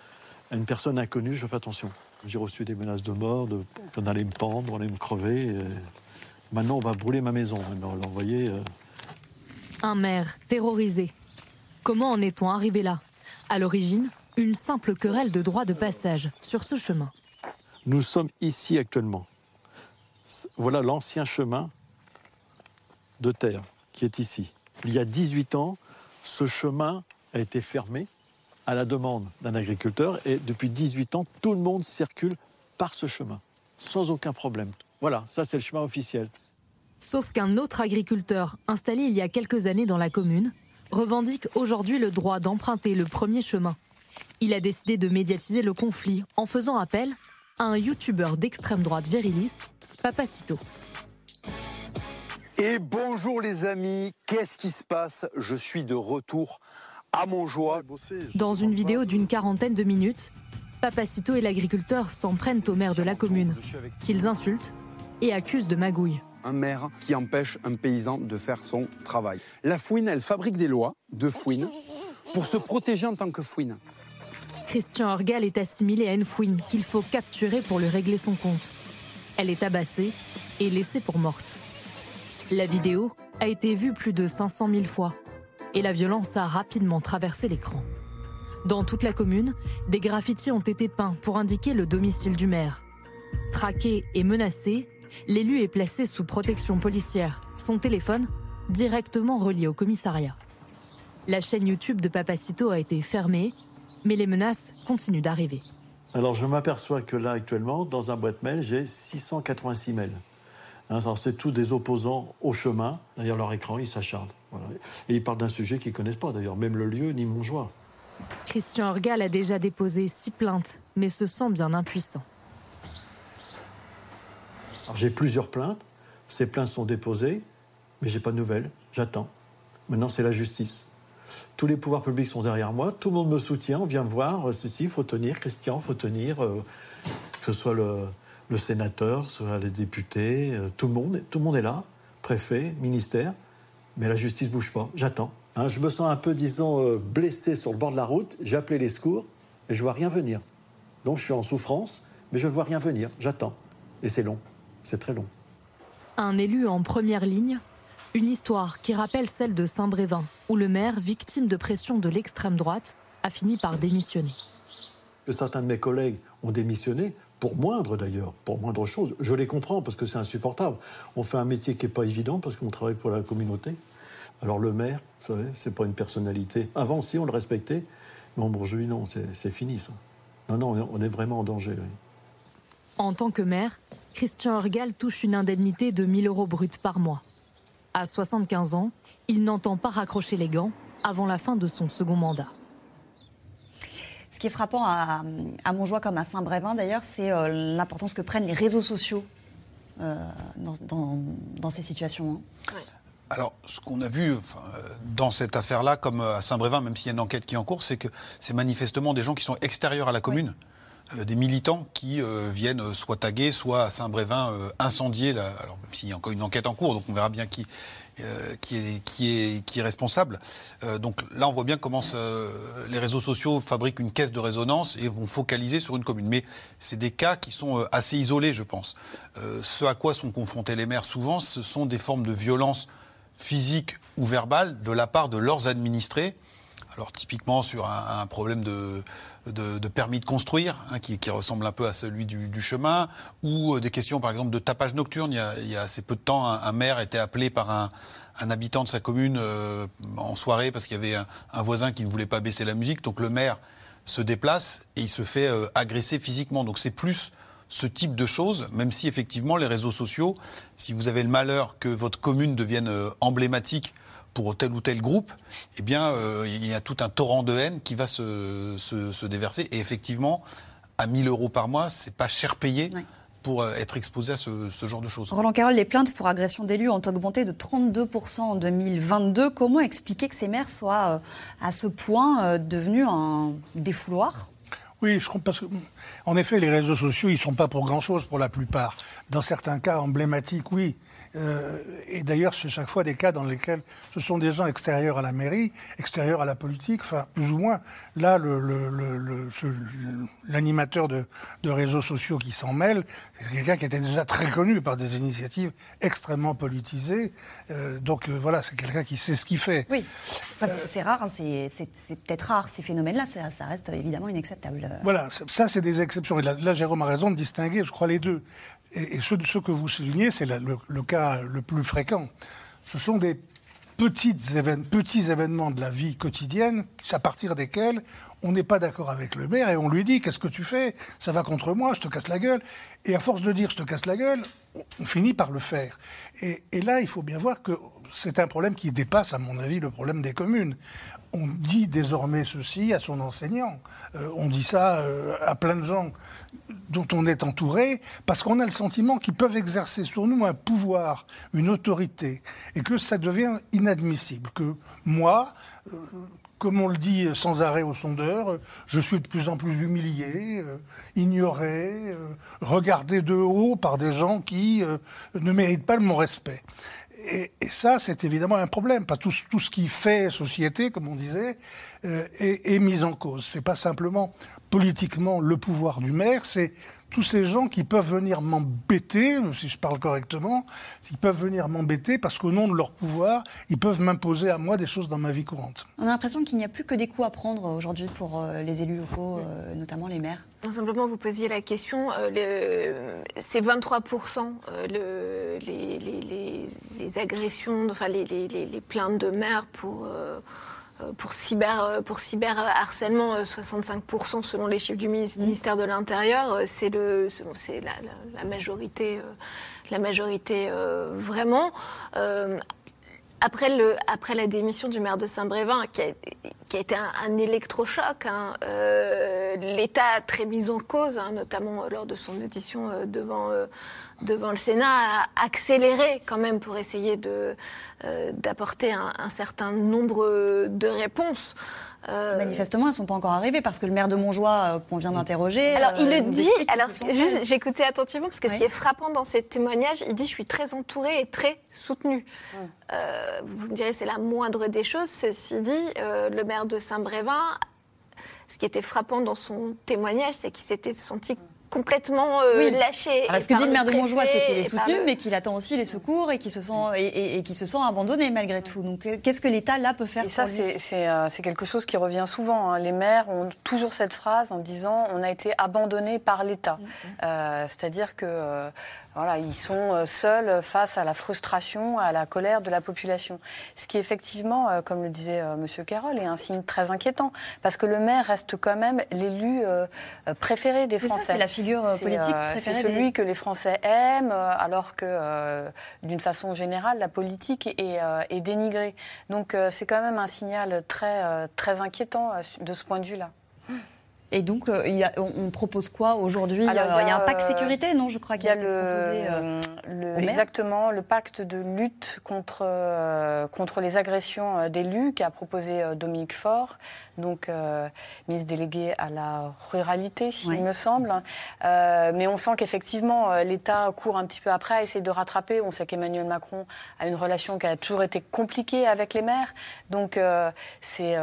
à une personne inconnue, je fais attention. J'ai reçu des menaces de mort, de- qu'on allait me pendre, on allait me crever. Maintenant, on va brûler ma maison. Maintenant, vous voyez, euh, Un maire terrorisé. Comment en est-on arrivé là? À l'origine, une simple querelle de droit de passage sur ce chemin. Nous sommes ici actuellement. Voilà l'ancien chemin de terre qui est ici. Il y a 18 ans, ce chemin a été fermé à la demande d'un agriculteur et depuis 18 ans, tout le monde circule par ce chemin, sans aucun problème. Voilà, ça c'est le chemin officiel. Sauf qu'un autre agriculteur, installé il y a quelques années dans la commune, revendique aujourd'hui le droit d'emprunter le premier chemin. Il a décidé de médiatiser le conflit en faisant appel à un youtubeur d'extrême droite viriliste, Papacito. Et bonjour les amis, qu'est-ce qui se passe? Je suis de retour à Montjoie. Dans une vidéo d'une quarantaine de minutes, Papacito et l'agriculteur s'en prennent au maire de la commune, qu'ils insultent et accusent de magouille. Un maire qui empêche un paysan de faire son travail. La fouine, elle fabrique des lois de fouine pour se protéger en tant que fouine. Christian Orgal est assimilé à une fouine qu'il faut capturer pour lui régler son compte. Elle est tabassée et laissée pour morte. La vidéo a été vue plus de 500 000 fois et la violence a rapidement traversé l'écran. Dans toute la commune, des graffitis ont été peints pour indiquer le domicile du maire. Traqué et menacé, l'élu est placé sous protection policière, son téléphone directement relié au commissariat. La chaîne YouTube de Papacito a été fermée, mais les menaces continuent d'arriver. Alors je m'aperçois que là actuellement, dans un boîte mail, j'ai 686 mails. Hein, alors, c'est tous des opposants au chemin. Derrière leur écran, ils s'acharnent. Voilà. Et ils parlent d'un sujet qu'ils ne connaissent pas d'ailleurs, même le lieu ni Montjoie. Christian Orgal a déjà déposé six plaintes, mais se sent bien impuissant. Alors j'ai plusieurs plaintes. Ces plaintes sont déposées, mais j'ai pas de nouvelles. J'attends. Maintenant, c'est la justice. Tous les pouvoirs publics sont derrière moi. Tout le monde me soutient. On vient me voir. Euh, Ceci, il faut tenir. Christian, il faut tenir. euh, que ce soit le, le sénateur, soit les députés. euh, tout, le monde, tout le monde est là. Préfet, ministère. Mais la justice bouge pas. J'attends. Hein, je me sens un peu, disons, euh, blessé sur le bord de la route. J'ai appelé les secours et je vois rien venir. Donc je suis en souffrance, mais je ne vois rien venir. J'attends. Et c'est long. C'est très long. Un élu en première ligne, une histoire qui rappelle celle de Saint-Brévin, où le maire, victime de pression de l'extrême droite, a fini par démissionner. que certains de mes collègues ont démissionné, pour moindre d'ailleurs, pour moindre chose. Je les comprends parce que c'est insupportable. On fait un métier qui n'est pas évident parce qu'on travaille pour la communauté. Alors le maire, vous savez, c'est pas une personnalité. Avant, si, on le respectait, mais en Bourgeois, non, c'est fini ça. Non, non, on est- on est vraiment en danger. oui. En tant que maire, Christian Orgal touche une indemnité de 1000 euros bruts par mois. À 75 ans, il n'entend pas raccrocher les gants avant la fin de son second mandat. Ce qui est frappant à, à Montjoie comme à Saint-Brévin d'ailleurs, c'est euh, l'importance que prennent les réseaux sociaux euh, dans, dans- dans ces situations. hein. Alors, ce qu'on a vu enfin, euh, dans cette affaire-là, comme à Saint-Brévin, même s'il y a une enquête qui est en cours, c'est que c'est manifestement des gens qui sont extérieurs à la commune. Des militants qui euh, viennent soit taguer, soit à Saint-Brévin incendier. Alors, même s'il y a encore une enquête en cours, donc on verra bien qui, qui, est, qui, est, qui est responsable. donc là, on voit bien comment les réseaux sociaux fabriquent une caisse de résonance et vont focaliser sur une commune. Mais c'est des cas qui sont assez isolés, je pense. ce à quoi sont confrontés les maires souvent, ce sont des formes de violence physique ou verbale de la part de leurs administrés alors typiquement sur un, problème de, permis de construire, hein, qui, ressemble un peu à celui du, chemin, ou euh, des questions par exemple de tapage nocturne. Il y a, assez peu de temps, un, maire était appelé par un, habitant de sa commune euh, en soirée parce qu'il y avait un, voisin qui ne voulait pas baisser la musique. Donc le maire se déplace et il se fait euh, agresser physiquement. Donc c'est plus ce type de choses, même si effectivement les réseaux sociaux, si vous avez le malheur que votre commune devienne emblématique pour tel ou tel groupe, eh bien, euh, il y a tout un torrent de haine qui va se, se, déverser. Et effectivement, à 1000 euros par mois, c'est pas cher payé. pour euh, être exposé à ce, ce, genre de choses. Roland Carole, les plaintes pour agression d'élus ont augmenté de 32% en 2022. Comment expliquer que ces maires soient euh, à ce point devenus un défouloir? Oui, je comprends parce que, en effet, les réseaux sociaux, ils sont pas pour grand-chose pour la plupart. Dans certains cas emblématiques, oui. Euh, et d'ailleurs, c'est chaque fois des cas dans lesquels ce sont des gens extérieurs à la mairie, extérieurs à la politique, enfin, plus ou moins. Là, l'animateur de, de, réseaux sociaux qui s'en mêle, c'est quelqu'un qui était déjà très connu par des initiatives extrêmement politisées. Euh, donc euh, voilà, c'est quelqu'un qui sait ce qu'il fait. Oui, c'est rare, hein, c'est peut-être rare ces phénomènes-là, ça, ça, reste évidemment inacceptable. Voilà, ça c'est des exceptions. Et là, là, Jérôme a raison de distinguer, je crois, les deux. Et, ce, que vous soulignez, c'est le, cas le plus fréquent. Ce sont des petits événements de la vie quotidienne à partir desquels on n'est pas d'accord avec le maire et on lui dit qu'est-ce que tu fais? Ça va contre moi, je te casse la gueule. Et à force de dire je te casse la gueule, on finit par le faire. Et là, il faut bien voir que c'est un problème qui dépasse, à mon avis, le problème des communes on dit désormais ceci à son enseignant. Euh, on dit ça euh, à plein de gens dont on est entouré, parce qu'on a le sentiment qu'ils peuvent exercer sur nous un pouvoir, une autorité, et que ça devient inadmissible. Que moi, euh, comme on le dit sans arrêt au sondeur, je suis de plus en plus humilié, ignoré, regardé de haut par des gens qui ne méritent pas mon respect. Et, ça, c'est évidemment un problème. Tout, tout, ce qui fait société, comme on disait, euh, est, est, mis en cause. C'est pas simplement politiquement le pouvoir du maire, c'est tous ces gens qui peuvent venir m'embêter, si je parle correctement, qui peuvent venir m'embêter parce qu'au nom de leur pouvoir, ils peuvent m'imposer à moi des choses dans ma vie courante. On a l'impression qu'il n'y a plus que des coups à prendre aujourd'hui pour euh, les élus locaux, euh, notamment les maires. Simplement, vous posiez la question, euh, c'est 23% le, les, les, les, agressions, enfin les, les, plaintes de maires pour euh, pour cyber euh, pour cyberharcèlement 65% euh, selon les chiffres du ministère de l'Intérieur c'est le c'est la, la, majorité la majorité vraiment. Après, le, après la démission du maire de Saint-Brévin, qui, qui a, été un, électrochoc, hein, l'État a très mis en cause, hein, notamment lors de son audition devant, devant le Sénat, a accéléré quand même pour essayer euh, d'apporter un, certain nombre de réponses. Euh, Manifestement, elles ne sont pas encore arrivées parce que le maire de Montjoie, euh, qu'on vient d'interroger. Alors, il le dit, alors j'écoutais attentivement parce que ce qui est frappant dans ces témoignages, il dit Je suis très entouré et très soutenu. vous me direz, c'est la moindre des choses. Ceci dit, le maire de Saint-Brévin, ce qui était frappant dans son témoignage, c'est qu'il s'était senti complètement euh, lâché. ce que dit le maire de Montjoie, c'est qu'il est soutenu, mais qu'il attend aussi les secours et qu'il se sent et, qui se sent abandonné malgré tout. Donc, euh, qu'est-ce que l'État là peut faire Et ça, euh, c'est quelque chose qui revient souvent. Hein. Les maires ont toujours cette phrase en disant on a été abandonné par l'État. Mm-hmm. C'est-à-dire que voilà, ils sont euh, seuls face à la frustration, à la colère de la population. Ce qui, effectivement, euh, comme le disait euh, M. Carroll, est un signe très inquiétant. Parce que le maire reste quand même l'élu préféré des Français. C'est la figure politique préférée. C'est celui que les Français aiment, alors que, d'une façon générale, la politique est, est dénigrée. Donc, c'est quand même un signal très, très inquiétant de ce point de vue-là. Et donc, euh, il y a- on, propose quoi aujourd'hui? Il, y a- Alors, il y a un pack euh, sécurité, non Je crois Il qu'il y a le, proposé euh, le- exactement le pacte de lutte contre, euh, contre les agressions d'élus qu'a proposé Dominique Faure, donc ministre délégué à la ruralité, il me semble. Mais on sent qu'effectivement l'État court un petit peu après, essaie de rattraper. On sait qu'Emmanuel Macron a une relation qui a toujours été compliquée avec les maires, donc c'est,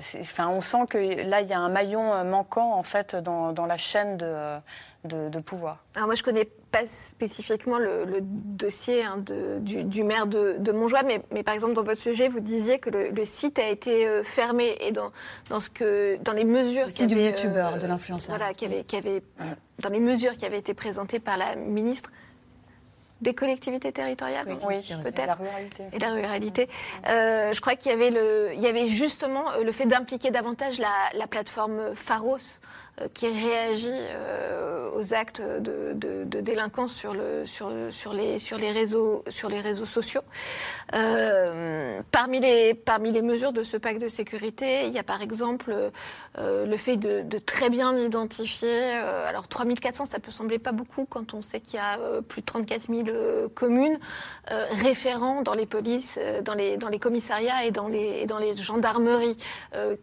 c'est- enfin, on sent que là il y a un maillon euh, manquant en fait dans, dans la chaîne de, de, de pouvoir. Alors moi, je connais pas spécifiquement le, le dossier hein, de- du, du maire de, de Montjoie, mais, mais par exemple dans votre sujet, vous disiez que le, le site a été euh, fermé et dans, dans ce que dans les mesures Le du youtubeur, euh, de l'influenceur. voilà, qui avaient, qui avaient- dans les mesures qui avaient été présentées par la ministre des collectivités territoriales, Oui, peut-être, la ruralité. et la ruralité. Euh, je crois qu'il y avait le, il y avait justement euh, le fait d'impliquer davantage la, la plateforme Pharos euh, qui réagit euh, aux actes de, délinquance sur, le, sur, sur, les, réseaux, sur les réseaux sociaux. Euh, parmi, les, mesures de ce pacte de sécurité, il y a par exemple euh, le fait de, très bien identifier. alors 3400, ça peut sembler pas beaucoup quand on sait qu'il y a plus de 34 000 euh, communes référents dans les polices, dans, les, commissariats et dans les, et dans les gendarmeries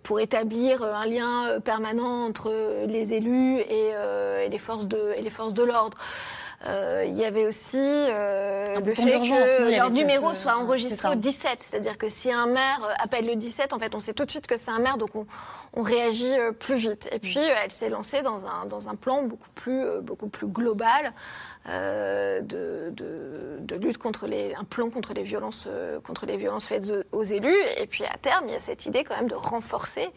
pour établir un lien permanent entre les élus et, euh, et les forces de, et les forces de l'ordre. Euh, il y avait aussi euh, le fait que leur numéro ce- soit enregistré au 17. C'est-à-dire que si un maire appelle le 17, en fait, on sait tout de suite que c'est un maire, donc on, on réagit plus vite. Et puis, elle s'est lancée dans un, dans un plan beaucoup plus, beaucoup plus global euh, de, lutte contre les, un plan contre les violences, euh, contre les violences faites aux élus. Et puis, à terme, il y a cette idée quand même de renforcer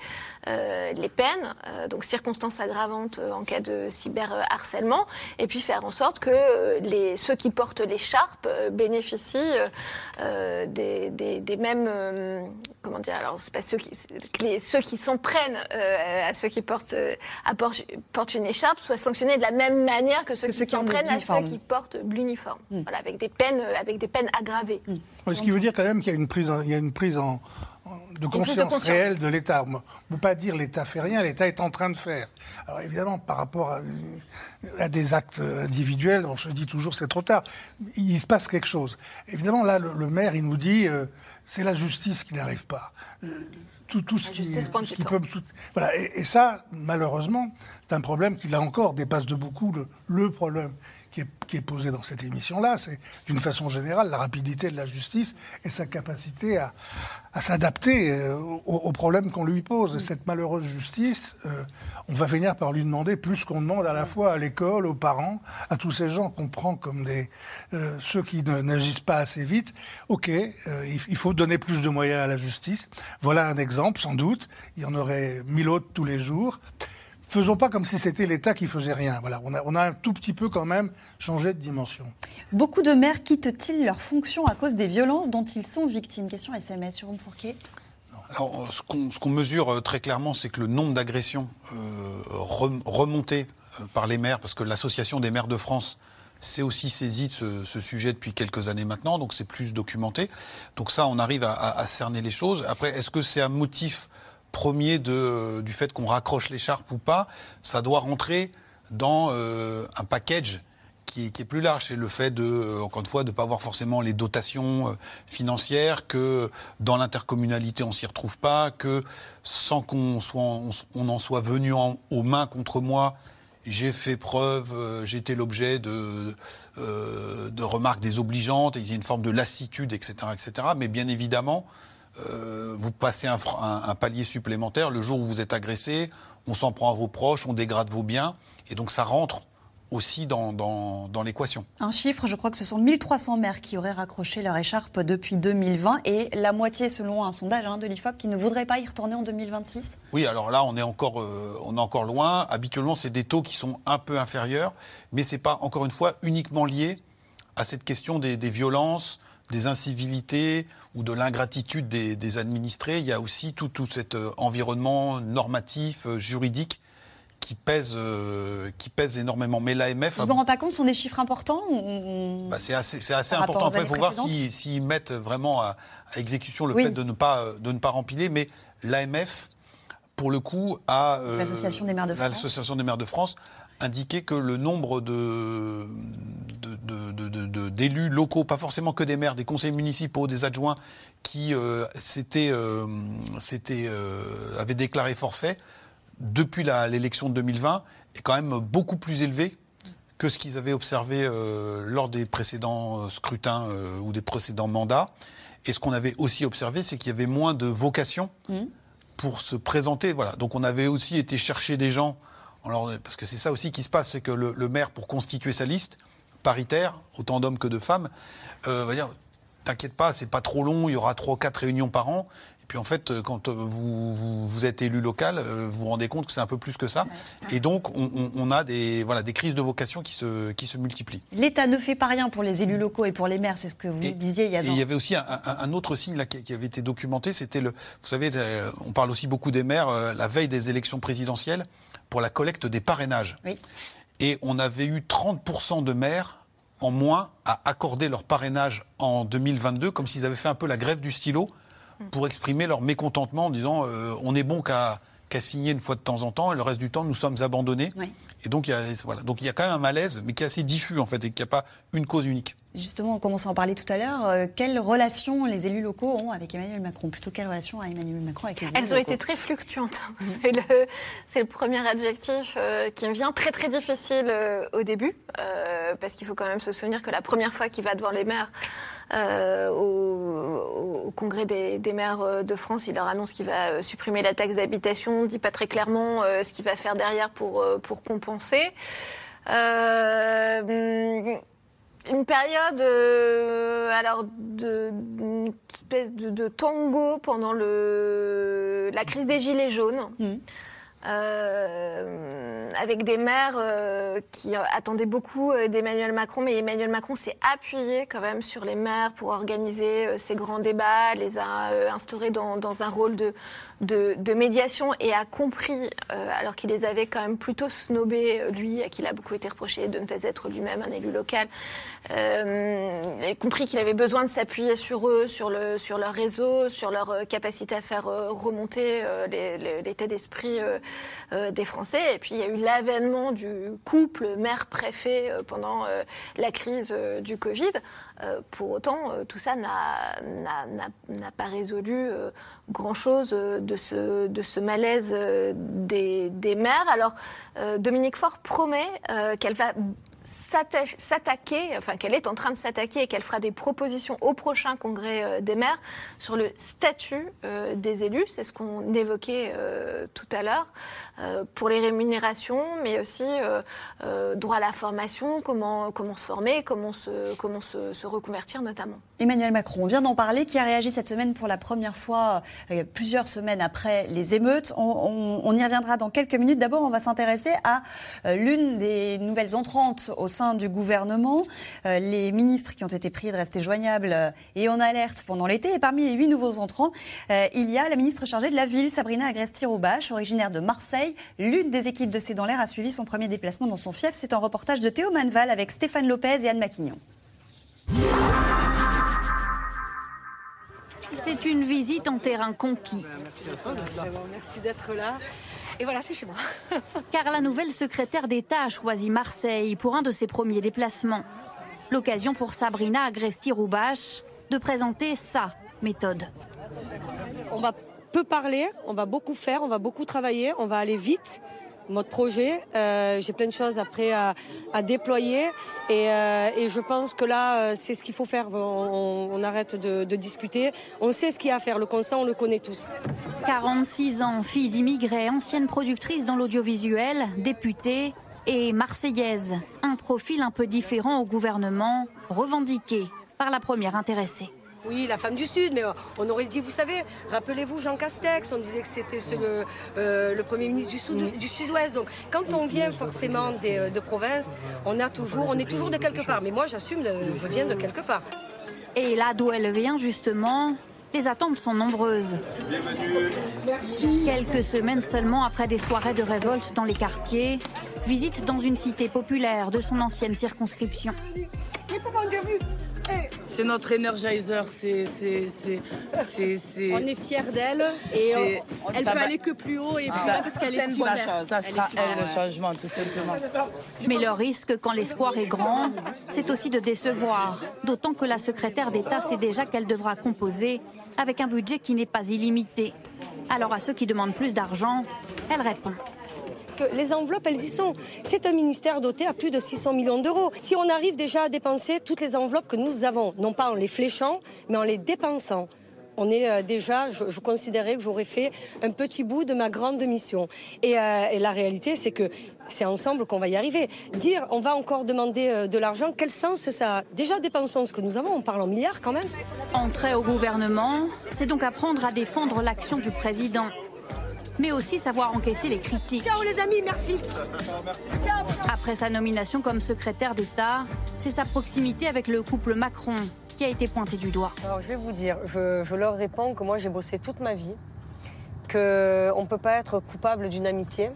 euh, les peines, donc circonstances aggravantes en cas de cyberharcèlement, et puis faire en sorte que ceux qui portent l'écharpe bénéficient des, mêmes, comment dire, alors c'est pas ceux qui, les, ceux qui s'en prennent euh, à ceux qui portent, euh, à portent, portent une écharpe soient sanctionnés de la même manière que ceux Que qui s'en prennent à ceux qui portent l'uniforme, voilà, avec des peines, euh, avec des peines aggravées. Oui, Ce qui veut dire quand même qu'il y a une prise, en- il y a une prise en, en- de conscience, conscience. réelle de l'État. On ne peut pas dire l'État fait rien, l'État est en train de faire. Alors évidemment, par rapport à, à des actes individuels, on se dit toujours c'est trop tard. Il se passe quelque chose. Évidemment, là, le, le maire, il nous dit euh, c'est la justice qui n'arrive pas. Euh, Tout, tout ce qui, tout ce peut sou- Voilà. Et, et ça, malheureusement, c'est un problème qui, là encore, dépasse de beaucoup le, le problème qui est, qui est posé dans cette émission-là. C'est, d'une façon générale, la rapidité de la justice et sa capacité à, s'adapter euh, aux, problèmes qu'on lui pose. Et cette malheureuse justice, euh, on va finir par lui demander plus qu'on demande à la fois à l'école, aux parents, à tous ces gens qu'on prend comme des euh, ceux qui n'agissent pas assez vite. Ok, il faut donner plus de moyens à la justice. Voilà un exemple, sans doute. Il y en aurait mille autres tous les jours. Faisons pas comme si c'était l'État qui faisait rien. Voilà, on a, on a un tout petit peu quand même changé de dimension. Beaucoup de maires quittent-ils leurs fonctions à cause des violences dont ils sont victimes? Question SMS sur Fourquet. Alors, ce qu'on ce qu'on mesure euh, très clairement, c'est que le nombre d'agressions euh, rem- remontées euh, par les maires, parce que l'Association des maires de France s'est aussi saisie de ce, ce sujet depuis quelques années maintenant, donc c'est plus documenté. Donc ça, on arrive à, à- à cerner les choses. Après, est-ce que c'est un motif premier de, du fait qu'on raccroche l'écharpe ou pas Ça doit rentrer dans euh, un package qui est, plus large. C'est le fait de, euh, encore une fois, de ne pas avoir forcément les dotations euh, financières, que dans l'intercommunalité on s'y retrouve pas, que sans qu'on soit, on, en soit venu en- aux mains contre moi, j'ai fait preuve, euh, j'ai été l'objet de, euh, de remarques désobligeantes, il y a une forme de lassitude, etc., etc. Mais bien évidemment, euh, vous passez un, fr- un- un palier supplémentaire le jour où vous êtes agressé, on s'en prend à vos proches, on dégrade vos biens, et donc ça rentre aussi dans, dans, dans l'équation. Un chiffre, je crois que ce sont 1300 maires qui auraient raccroché leur écharpe depuis 2020 et la moitié, selon un sondage hein, de l'IFOP, qui ne voudraient pas y retourner en 2026. Oui, alors là, on est encore, euh, on est encore loin. Habituellement, c'est des taux qui sont un peu inférieurs, mais c'est pas, encore une fois, uniquement lié à cette question des, des violences, des incivilités ou de l'ingratitude des, des administrés. Il y a aussi tout, tout cet euh, environnement normatif, euh, juridique qui pèse, euh, qui pèse énormément. Mais l'AMF Je ne me rends pas compte, ce sont des chiffres importants ou- bah, c'est assez, important. Après, il faut voir s'ils s'ils mettent vraiment à, à exécution le Oui. fait de ne pas, de ne pas rempiler. Mais l'AMF pour le coup, a euh, L'Association des maires de France. l'Association des maires de France indiqué que le nombre de d'élus locaux, pas forcément que des maires, des conseils municipaux, des adjoints, qui euh, s'étaient, euh, euh, avaient déclaré forfait depuis l'élection de 2020 est quand même beaucoup plus élevé que ce qu'ils avaient observé euh, lors des précédents scrutins euh, ou des précédents mandats. Et ce qu'on avait aussi observé, c'est qu'il y avait moins de vocations Mmh. pour se présenter. Voilà. Donc on avait aussi été chercher des gens, alors, parce que c'est ça aussi qui se passe, c'est que le, le maire, pour constituer sa liste paritaire, autant d'hommes que de femmes, euh, va dire, t'inquiète pas, c'est pas trop long, il y aura trois, quatre réunions par an. Et puis en fait, euh, quand euh, vous, vous, vous êtes élu local, euh, vous vous rendez compte que c'est un peu plus que ça. Et donc on, a des, voilà, des crises de vocation qui se, qui se multiplient. L'État ne fait pas rien pour les élus locaux et pour les maires, c'est ce que vous disiez il y a Et il y avait aussi un, un- un autre signe là, qui, qui avait été documenté, c'était le. Vous savez, on parle aussi beaucoup des maires la veille des élections présidentielles pour la collecte des parrainages. Et on avait eu 30% de maires en moins à accorder leur parrainage en 2022, comme s'ils avaient fait un peu la grève du stylo pour exprimer leur mécontentement en disant euh, on est bon qu'à signer une fois de temps en temps et le reste du temps nous sommes abandonnés. Et donc il y a voilà donc il y a quand même un malaise, mais qui est assez diffus en fait et qui n'a pas une cause unique. Justement, on commençait à en parler tout à l'heure. Euh, quelle relation les élus locaux ont avec Emmanuel Macron? Plutôt quelle relation a Emmanuel Macron avec les élus Elles ont locaux? été très fluctuantes. C'est le, c'est le premier adjectif euh, qui me vient. Très très difficile euh, au début, euh, parce qu'il faut quand même se souvenir que la première fois qu'il va devant les maires euh, au, au congrès des, des maires de France, il leur annonce qu'il va supprimer la taxe d'habitation, dit pas très clairement euh, ce qu'il va faire derrière pour, pour compenser. Euh, une période euh, alors de une espèce de, de tango pendant le la crise des gilets jaunes. Euh, avec des maires euh, qui attendaient beaucoup euh, d'Emmanuel Macron, mais Emmanuel Macron s'est appuyé quand même sur les maires pour organiser ces grands débats, les a instaurés dans, un rôle de, médiation et a compris, alors qu'il les avait quand même plutôt snobés, lui, à qui il a beaucoup été reproché de ne pas être lui-même un élu local, et compris qu'il avait besoin de s'appuyer sur eux, sur, le, sur leur réseau, sur leur capacité à faire remonter l'état d'esprit euh, des Français. Et puis il y a eu l'avènement du couple maire-préfet euh, pendant euh, la crise du Covid. Pour autant, tout ça n'a- pas résolu grand-chose de ce, de ce malaise des, des maires. Alors, Dominique Faure promet qu'elle va s'attaquer, enfin qu'elle est en train de s'attaquer et qu'elle fera des propositions au prochain congrès euh, des maires sur le statut euh, des élus. C'est ce qu'on évoquait euh, tout à l'heure pour les rémunérations, mais aussi droit à la formation, comment, comment se former, comment se, comment se, reconvertir notamment. Emmanuel Macron, on vient d'en parler, qui a réagi cette semaine pour la première fois, plusieurs semaines après les émeutes? On, y reviendra dans quelques minutes. D'abord, on va s'intéresser à l'une des nouvelles entrantes au sein du gouvernement. Euh, les ministres qui ont été priés de rester joignables euh, et en alerte pendant l'été. Et parmi les huit nouveaux entrants, euh, il y a la ministre chargée de la ville, Sabrina Agresti-Roubache, originaire de Marseille. L'une des équipes de C'est dans l'air a suivi son premier déplacement dans son fief. C'est un reportage de Théo Manval avec Stéphane Lopez et Anne Maquignon. C'est une visite en terrain conquis. Merci d'être là. Et voilà, c'est chez moi. Car la nouvelle secrétaire d'État a choisi Marseille pour un de ses premiers déplacements. L'occasion pour Sabrina Agresti-Roubache de présenter sa méthode. On va peu parler, on va beaucoup faire, on va beaucoup travailler, on va aller vite. Mode projet, Euh, j'ai plein de choses après à, déployer et, euh, et je pense que là, euh, c'est ce qu'il faut faire. On arrête de, de discuter. On sait ce qu'il y a à faire. Le constat, on le connaît tous. 46 ans, fille d'immigrés, ancienne productrice dans l'audiovisuel, députée et marseillaise. Un profil un peu différent au gouvernement, revendiqué par la première intéressée. Oui, la femme du Sud, mais euh, on aurait dit, vous savez, rappelez-vous Jean Castex, on disait que c'était ce- le, euh, le Premier ministre du, Sud- du Sud-Ouest. Donc quand on vient forcément des, euh, de province, on, a toujours, on est toujours de quelque part. Mais moi, j'assume, je viens de quelque part. Et là d'où elle vient justement, les attentes sont nombreuses. Quelques semaines seulement après des soirées de révolte dans les quartiers, visite dans une cité populaire de son ancienne circonscription. Mais comment on a vu C'est notre energizer, c'est... c'est, c'est, c'est, c'est- On est fiers d'elle et on- elle peut va- aller que plus haut et plus Ça- loin parce qu'elle est ça- super. Sera elle le changement, tout simplement. Mais le risque, quand l'espoir est grand, c'est aussi de décevoir. D'autant que la secrétaire d'État sait déjà qu'elle devra composer avec un budget qui n'est pas illimité. Alors à ceux qui demandent plus d'argent, elle répond. Les enveloppes, elles y sont. C'est un ministère doté à plus de 600 millions d'euros. Si on arrive déjà à dépenser toutes les enveloppes que nous avons, non pas en les fléchant, mais en les dépensant, on est euh, déjà, je, considérais que j'aurais fait un petit bout de ma grande mission. Et, euh, et la réalité, c'est que c'est ensemble qu'on va y arriver. Dire on va encore demander euh, de l'argent, quel sens ça a? Déjà dépensons ce que nous avons, on parle en milliards quand même. Entrer au gouvernement, c'est donc apprendre à défendre l'action du président, mais aussi savoir encaisser les critiques. Ciao les amis, merci. Après sa nomination comme secrétaire d'État, c'est sa proximité avec le couple Macron qui a été pointée du doigt. Alors je vais vous dire, je, je leur réponds que moi j'ai bossé toute ma vie, qu'on ne peut pas être coupable d'une amitié,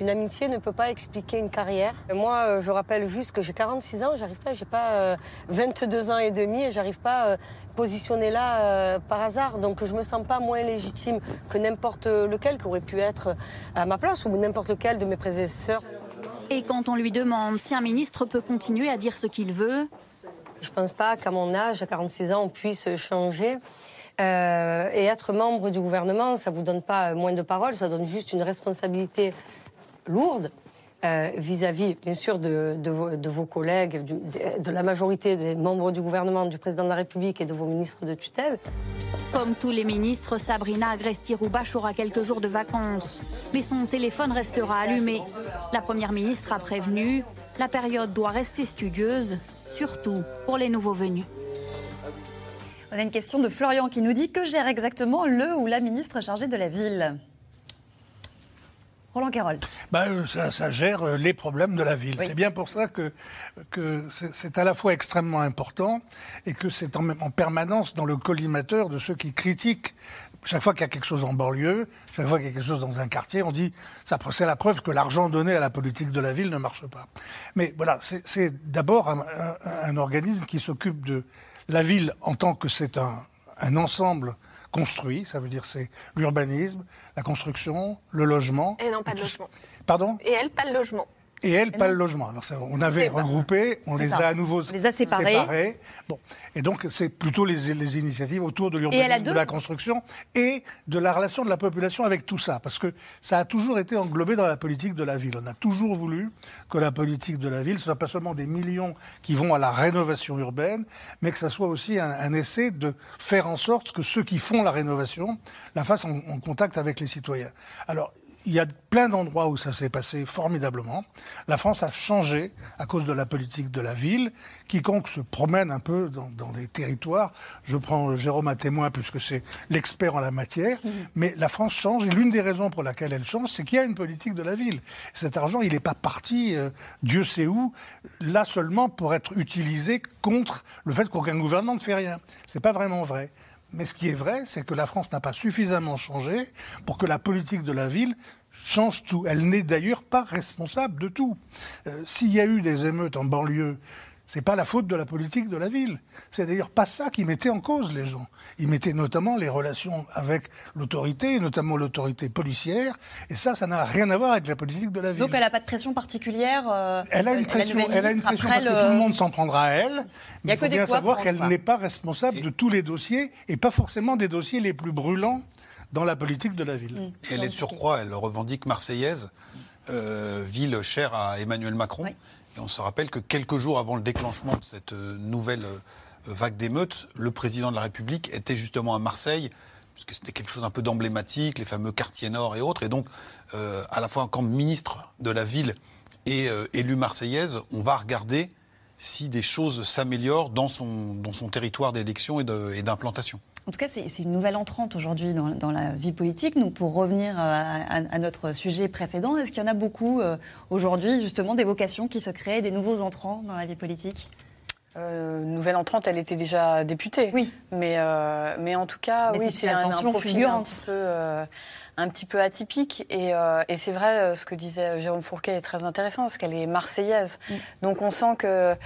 qu'une amitié ne peut pas expliquer une carrière. Et moi, euh, je rappelle juste que j'ai 46 ans, j'arrive pas, j'ai pas euh, 22 ans et demi et j'arrive pas euh, positionner là euh, par hasard. Donc je me sens pas moins légitime que n'importe lequel qui aurait pu être à ma place ou n'importe lequel de mes prédécesseurs. Et quand on lui demande si un ministre peut continuer à dire ce qu'il veut, Je ne pense pas qu'à mon âge, à 46 ans, on puisse changer. Euh, et être membre du gouvernement, ça ne vous donne pas moins de parole, ça donne juste une responsabilité lourde euh, vis-à-vis, bien sûr, de, de vos, de vos collègues, du- de, de la majorité des membres du gouvernement, du président de la République et de vos ministres de tutelle. comme tous les ministres, Sabrina Agresti-Roubache aura quelques jours de vacances. Mais son téléphone restera allumé. La première ministre a prévenu, la période doit rester studieuse, surtout pour les nouveaux venus. On a une question de Florian qui nous dit que gère exactement le ou la ministre chargée de la ville? Roland Carroll. Ben, ça, ça gère euh, les problèmes de la ville. Oui. C'est bien pour ça que, que c'est à la fois extrêmement important et que c'est en, en permanence dans le collimateur de ceux qui critiquent. Chaque fois qu'il y a quelque chose en banlieue, chaque fois qu'il y a quelque chose dans un quartier, on dit ça c'est la preuve que l'argent donné à la politique de la ville ne marche pas. Mais voilà, c'est- c'est d'abord un, un- un organisme qui s'occupe de la ville en tant que c'est un, un ensemble construit, ça veut dire c'est l'urbanisme, la construction, le logement. Et non, pas de logement. Pardon? Et elle, pas de logement. Et elle, pas le logement. Alors, ça, on avait regroupé, on les ça. a à nouveau On les a séparés. Bon. Et donc, c'est plutôt les, les initiatives autour de l'urbanisme, de la construction et de la relation de la population avec tout ça. Parce que ça a toujours été englobé dans la politique de la ville. On a toujours voulu que la politique de la ville, soit pas seulement des millions qui vont à la rénovation urbaine, mais que ça soit aussi un, un essai de faire en sorte que ceux qui font la rénovation la fassent en, en contact avec les citoyens. Alors, il y a plein d'endroits où ça s'est passé formidablement. La France a changé à cause de la politique de la ville. Quiconque se promène un peu dans, dans les territoires, je prends Jérôme à témoin puisque c'est l'expert en la matière, mais la France change et l'une des raisons pour laquelle elle change, c'est qu'il y a une politique de la ville. Cet argent, il n'est pas parti, euh, Dieu sait où, là seulement pour être utilisé contre le fait qu'aucun gouvernement ne fait rien. C'est pas vraiment vrai. Mais ce qui est vrai, c'est que la France n'a pas suffisamment changé pour que la politique de la ville change tout. Elle n'est d'ailleurs pas responsable de tout. Euh, S'il y a eu des émeutes en banlieue, c'est pas la faute de la politique de la ville. C'est d'ailleurs pas ça qui mettait en cause les gens. Ils mettaient notamment les relations avec l'autorité, notamment l'autorité policière, et ça, ça n'a rien à voir avec la politique de la ville. Donc elle n'a pas de pression particulière euh, Elle a une pression, elle a une pression après parce que tout le monde s'en prendra à elle. Il y a Mais il faut bien savoir qu'elle n'est pas responsable de tous les dossiers et pas forcément des dossiers les plus brûlants dans la politique de la ville. Mm. Et elle est de surcroît, elle revendique Marseillaise, euh, ville chère à Emmanuel Macron. On se rappelle que quelques jours avant le déclenchement de cette euh, nouvelle euh, vague d'émeutes, le président de la République était justement à Marseille, puisque c'était quelque chose un peu d'emblématique, les fameux quartiers nord et autres. Et donc, euh, à la fois comme ministre de la ville et euh, élu marseillaise, on va regarder si des choses s'améliorent dans son, territoire d'élection et d'implantation. En tout cas, c'est une nouvelle entrante aujourd'hui dans, dans la vie politique. Donc, pour revenir euh, à, à- à notre sujet précédent, est-ce qu'il y en a beaucoup euh, aujourd'hui, justement, des vocations qui se créent, des nouveaux entrants dans la vie politique? Euh, nouvelle entrante, elle était déjà députée. Oui. Mais, euh, mais en tout cas, Mais oui, c'est un, un profil un petit peu, un petit peu atypique. Et, et c'est vrai, ce que disait Jérôme Fourquet est très intéressant, parce qu'elle est marseillaise. Mm. Donc on sent qu'il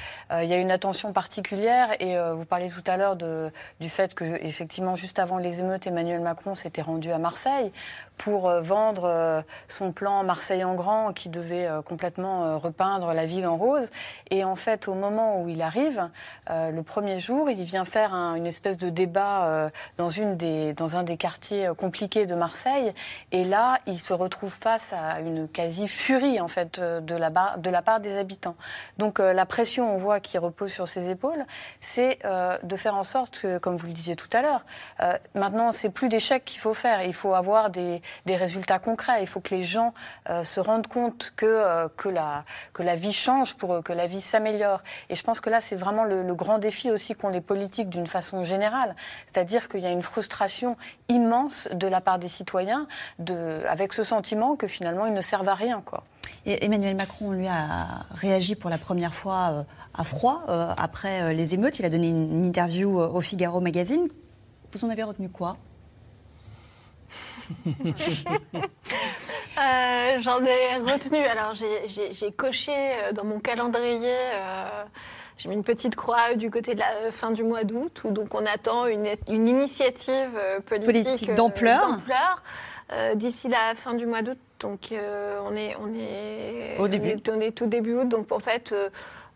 il y a une attention particulière. Et vous parliez tout à l'heure du fait que, effectivement, juste avant les émeutes, Emmanuel Macron s'était rendu à Marseille pour vendre son plan Marseille en grand, qui devait complètement repeindre la ville en rose. Et en fait, au moment où il arrive, le premier jour, il vient faire une espèce de débat dans, une des, dans un des quartiers compliqués de Marseille. Et là, il se retrouve face à une quasi-furie, en fait, de la, de la part des habitants. Donc, la pression, on voit, qui repose sur ses épaules, c'est de faire en sorte que, comme vous le disiez tout à l'heure, maintenant, c'est plus chèques qu'il faut faire. Il faut avoir des, des, résultats concrets. Il faut que les gens se rendent compte que, que, la, que la vie change pour que la vie s'améliore. Et je pense que là, c'est vraiment le, grand défi aussi qu'ont les politiques d'une façon générale. C'est-à-dire qu'il y a une frustration immense de la part des citoyens avec ce sentiment que finalement, ils ne servent à rien. Et Emmanuel Macron, lui, a réagi pour la première fois euh, à froid euh, après euh, les émeutes. Il a donné une interview au Figaro Magazine. Vous en avez retenu quoi? J'en ai retenu. Alors, j'ai coché dans mon calendrier j'ai mis une petite croix du côté de la fin du mois d'août, où donc on attend une, une initiative euh, politique, politique euh, d'ampleur euh, d'ici la fin du mois d'août. Donc on est on est au début, on est, tout début août. Donc en fait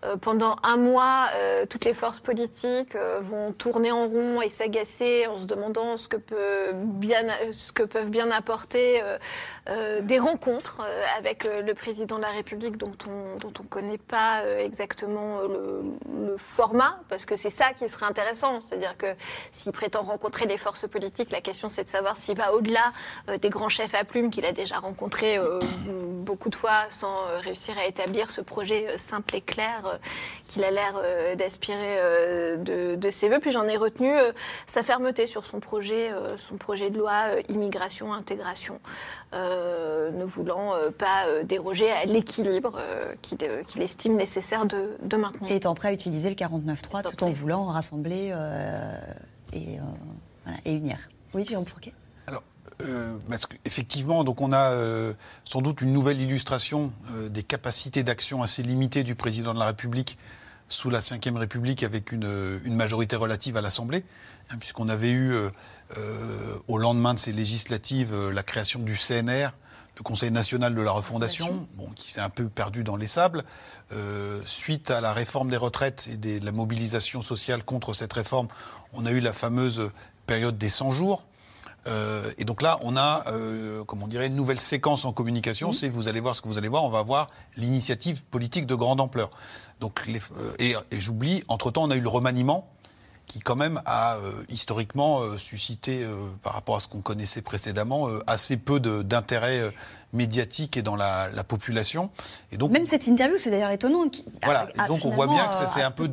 euh, pendant un mois, euh, toutes les forces politiques euh, vont tourner en rond et s'agacer en se demandant ce que, peuvent bien apporter des rencontres avec le président de la République dont on dont on connaît pas exactement le, le, format, parce que c'est ça qui serait intéressant. C'est-à-dire que s'il prétend rencontrer les forces politiques, la question c'est de savoir s'il va au-delà des grands chefs à plumes qu'il a déjà rencontrés beaucoup de fois sans réussir à établir ce projet simple et clair qu'il a l'air euh, d'aspirer euh, de, ses voeux. Puis j'en ai retenu sa fermeté sur son projet, son projet de loi immigration, intégration, ne voulant pas déroger à l'équilibre qu'il estime nécessaire de, maintenir. Et étant prêt à utiliser le 49.3 tout, en voulant rassembler et, et unir. Oui, Jérôme Fourquet euh, parce qu'effectivement, donc on a euh, sans doute une nouvelle illustration euh, des capacités d'action assez limitées du président de la République sous la Ve République avec une, une majorité relative à l'Assemblée, hein, puisqu'on avait eu au lendemain de ces législatives la création du CNR, le Conseil national de la refondation, bon, qui s'est un peu perdu dans les sables. suite à la réforme des retraites et de la mobilisation sociale contre cette réforme, on a eu la fameuse période des 100 jours. Euh, et donc là, on a, euh, comme on dirait, une nouvelle séquence en communication. C'est vous allez voir ce que vous allez voir. On va voir l'initiative politique de grande ampleur. Donc, les, euh, et, et j'oublie, entre-temps, on a eu le remaniement qui quand même a historiquement suscité, par rapport à ce qu'on connaissait précédemment, assez peu d'intérêt médiatique et dans la, la, population. Et donc, même cette interview, c'est d'ailleurs étonnant. Voilà. et donc on voit bien que c'est un peu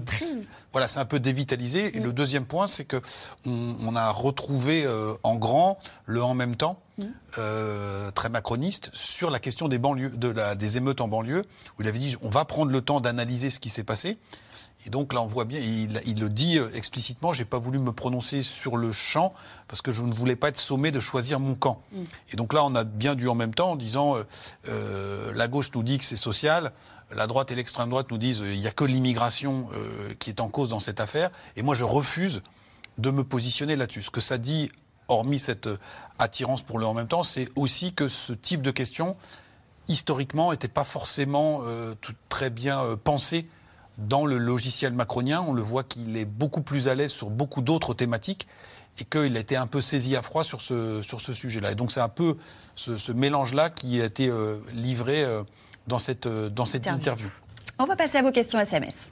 voilà, c'est un peu dévitalisé. Et le deuxième point, c'est que on, a retrouvé euh, en grand le en même temps. Euh, très macroniste sur la question des banlieues, de la, des émeutes en banlieue, où il avait dit on va prendre le temps d'analyser ce qui s'est passé. Et donc là, on voit bien, il, il le dit euh, explicitement, j'ai pas voulu me prononcer sur le champ parce que je ne voulais pas être sommé de choisir mon camp. Mm. Et donc là, on a bien dû en même temps en disant, euh, la gauche nous dit que c'est social, la droite et l'extrême droite nous disent il n'y a que l'immigration euh, qui est en cause dans cette affaire, et moi je refuse de me positionner là-dessus. Ce que ça dit, hormis cette attirance pour le en même temps, c'est aussi que ce type de question, historiquement, n'était pas forcément euh, très bien euh, pensé dans le logiciel macronien. On le voit qu'il est beaucoup plus à l'aise sur beaucoup d'autres thématiques et qu'il a été un peu saisi à froid sur ce, sur ce sujet-là. Et donc c'est un peu ce, mélange-là qui a été livré dans cette, euh, dans cette interview. On va passer à vos questions SMS.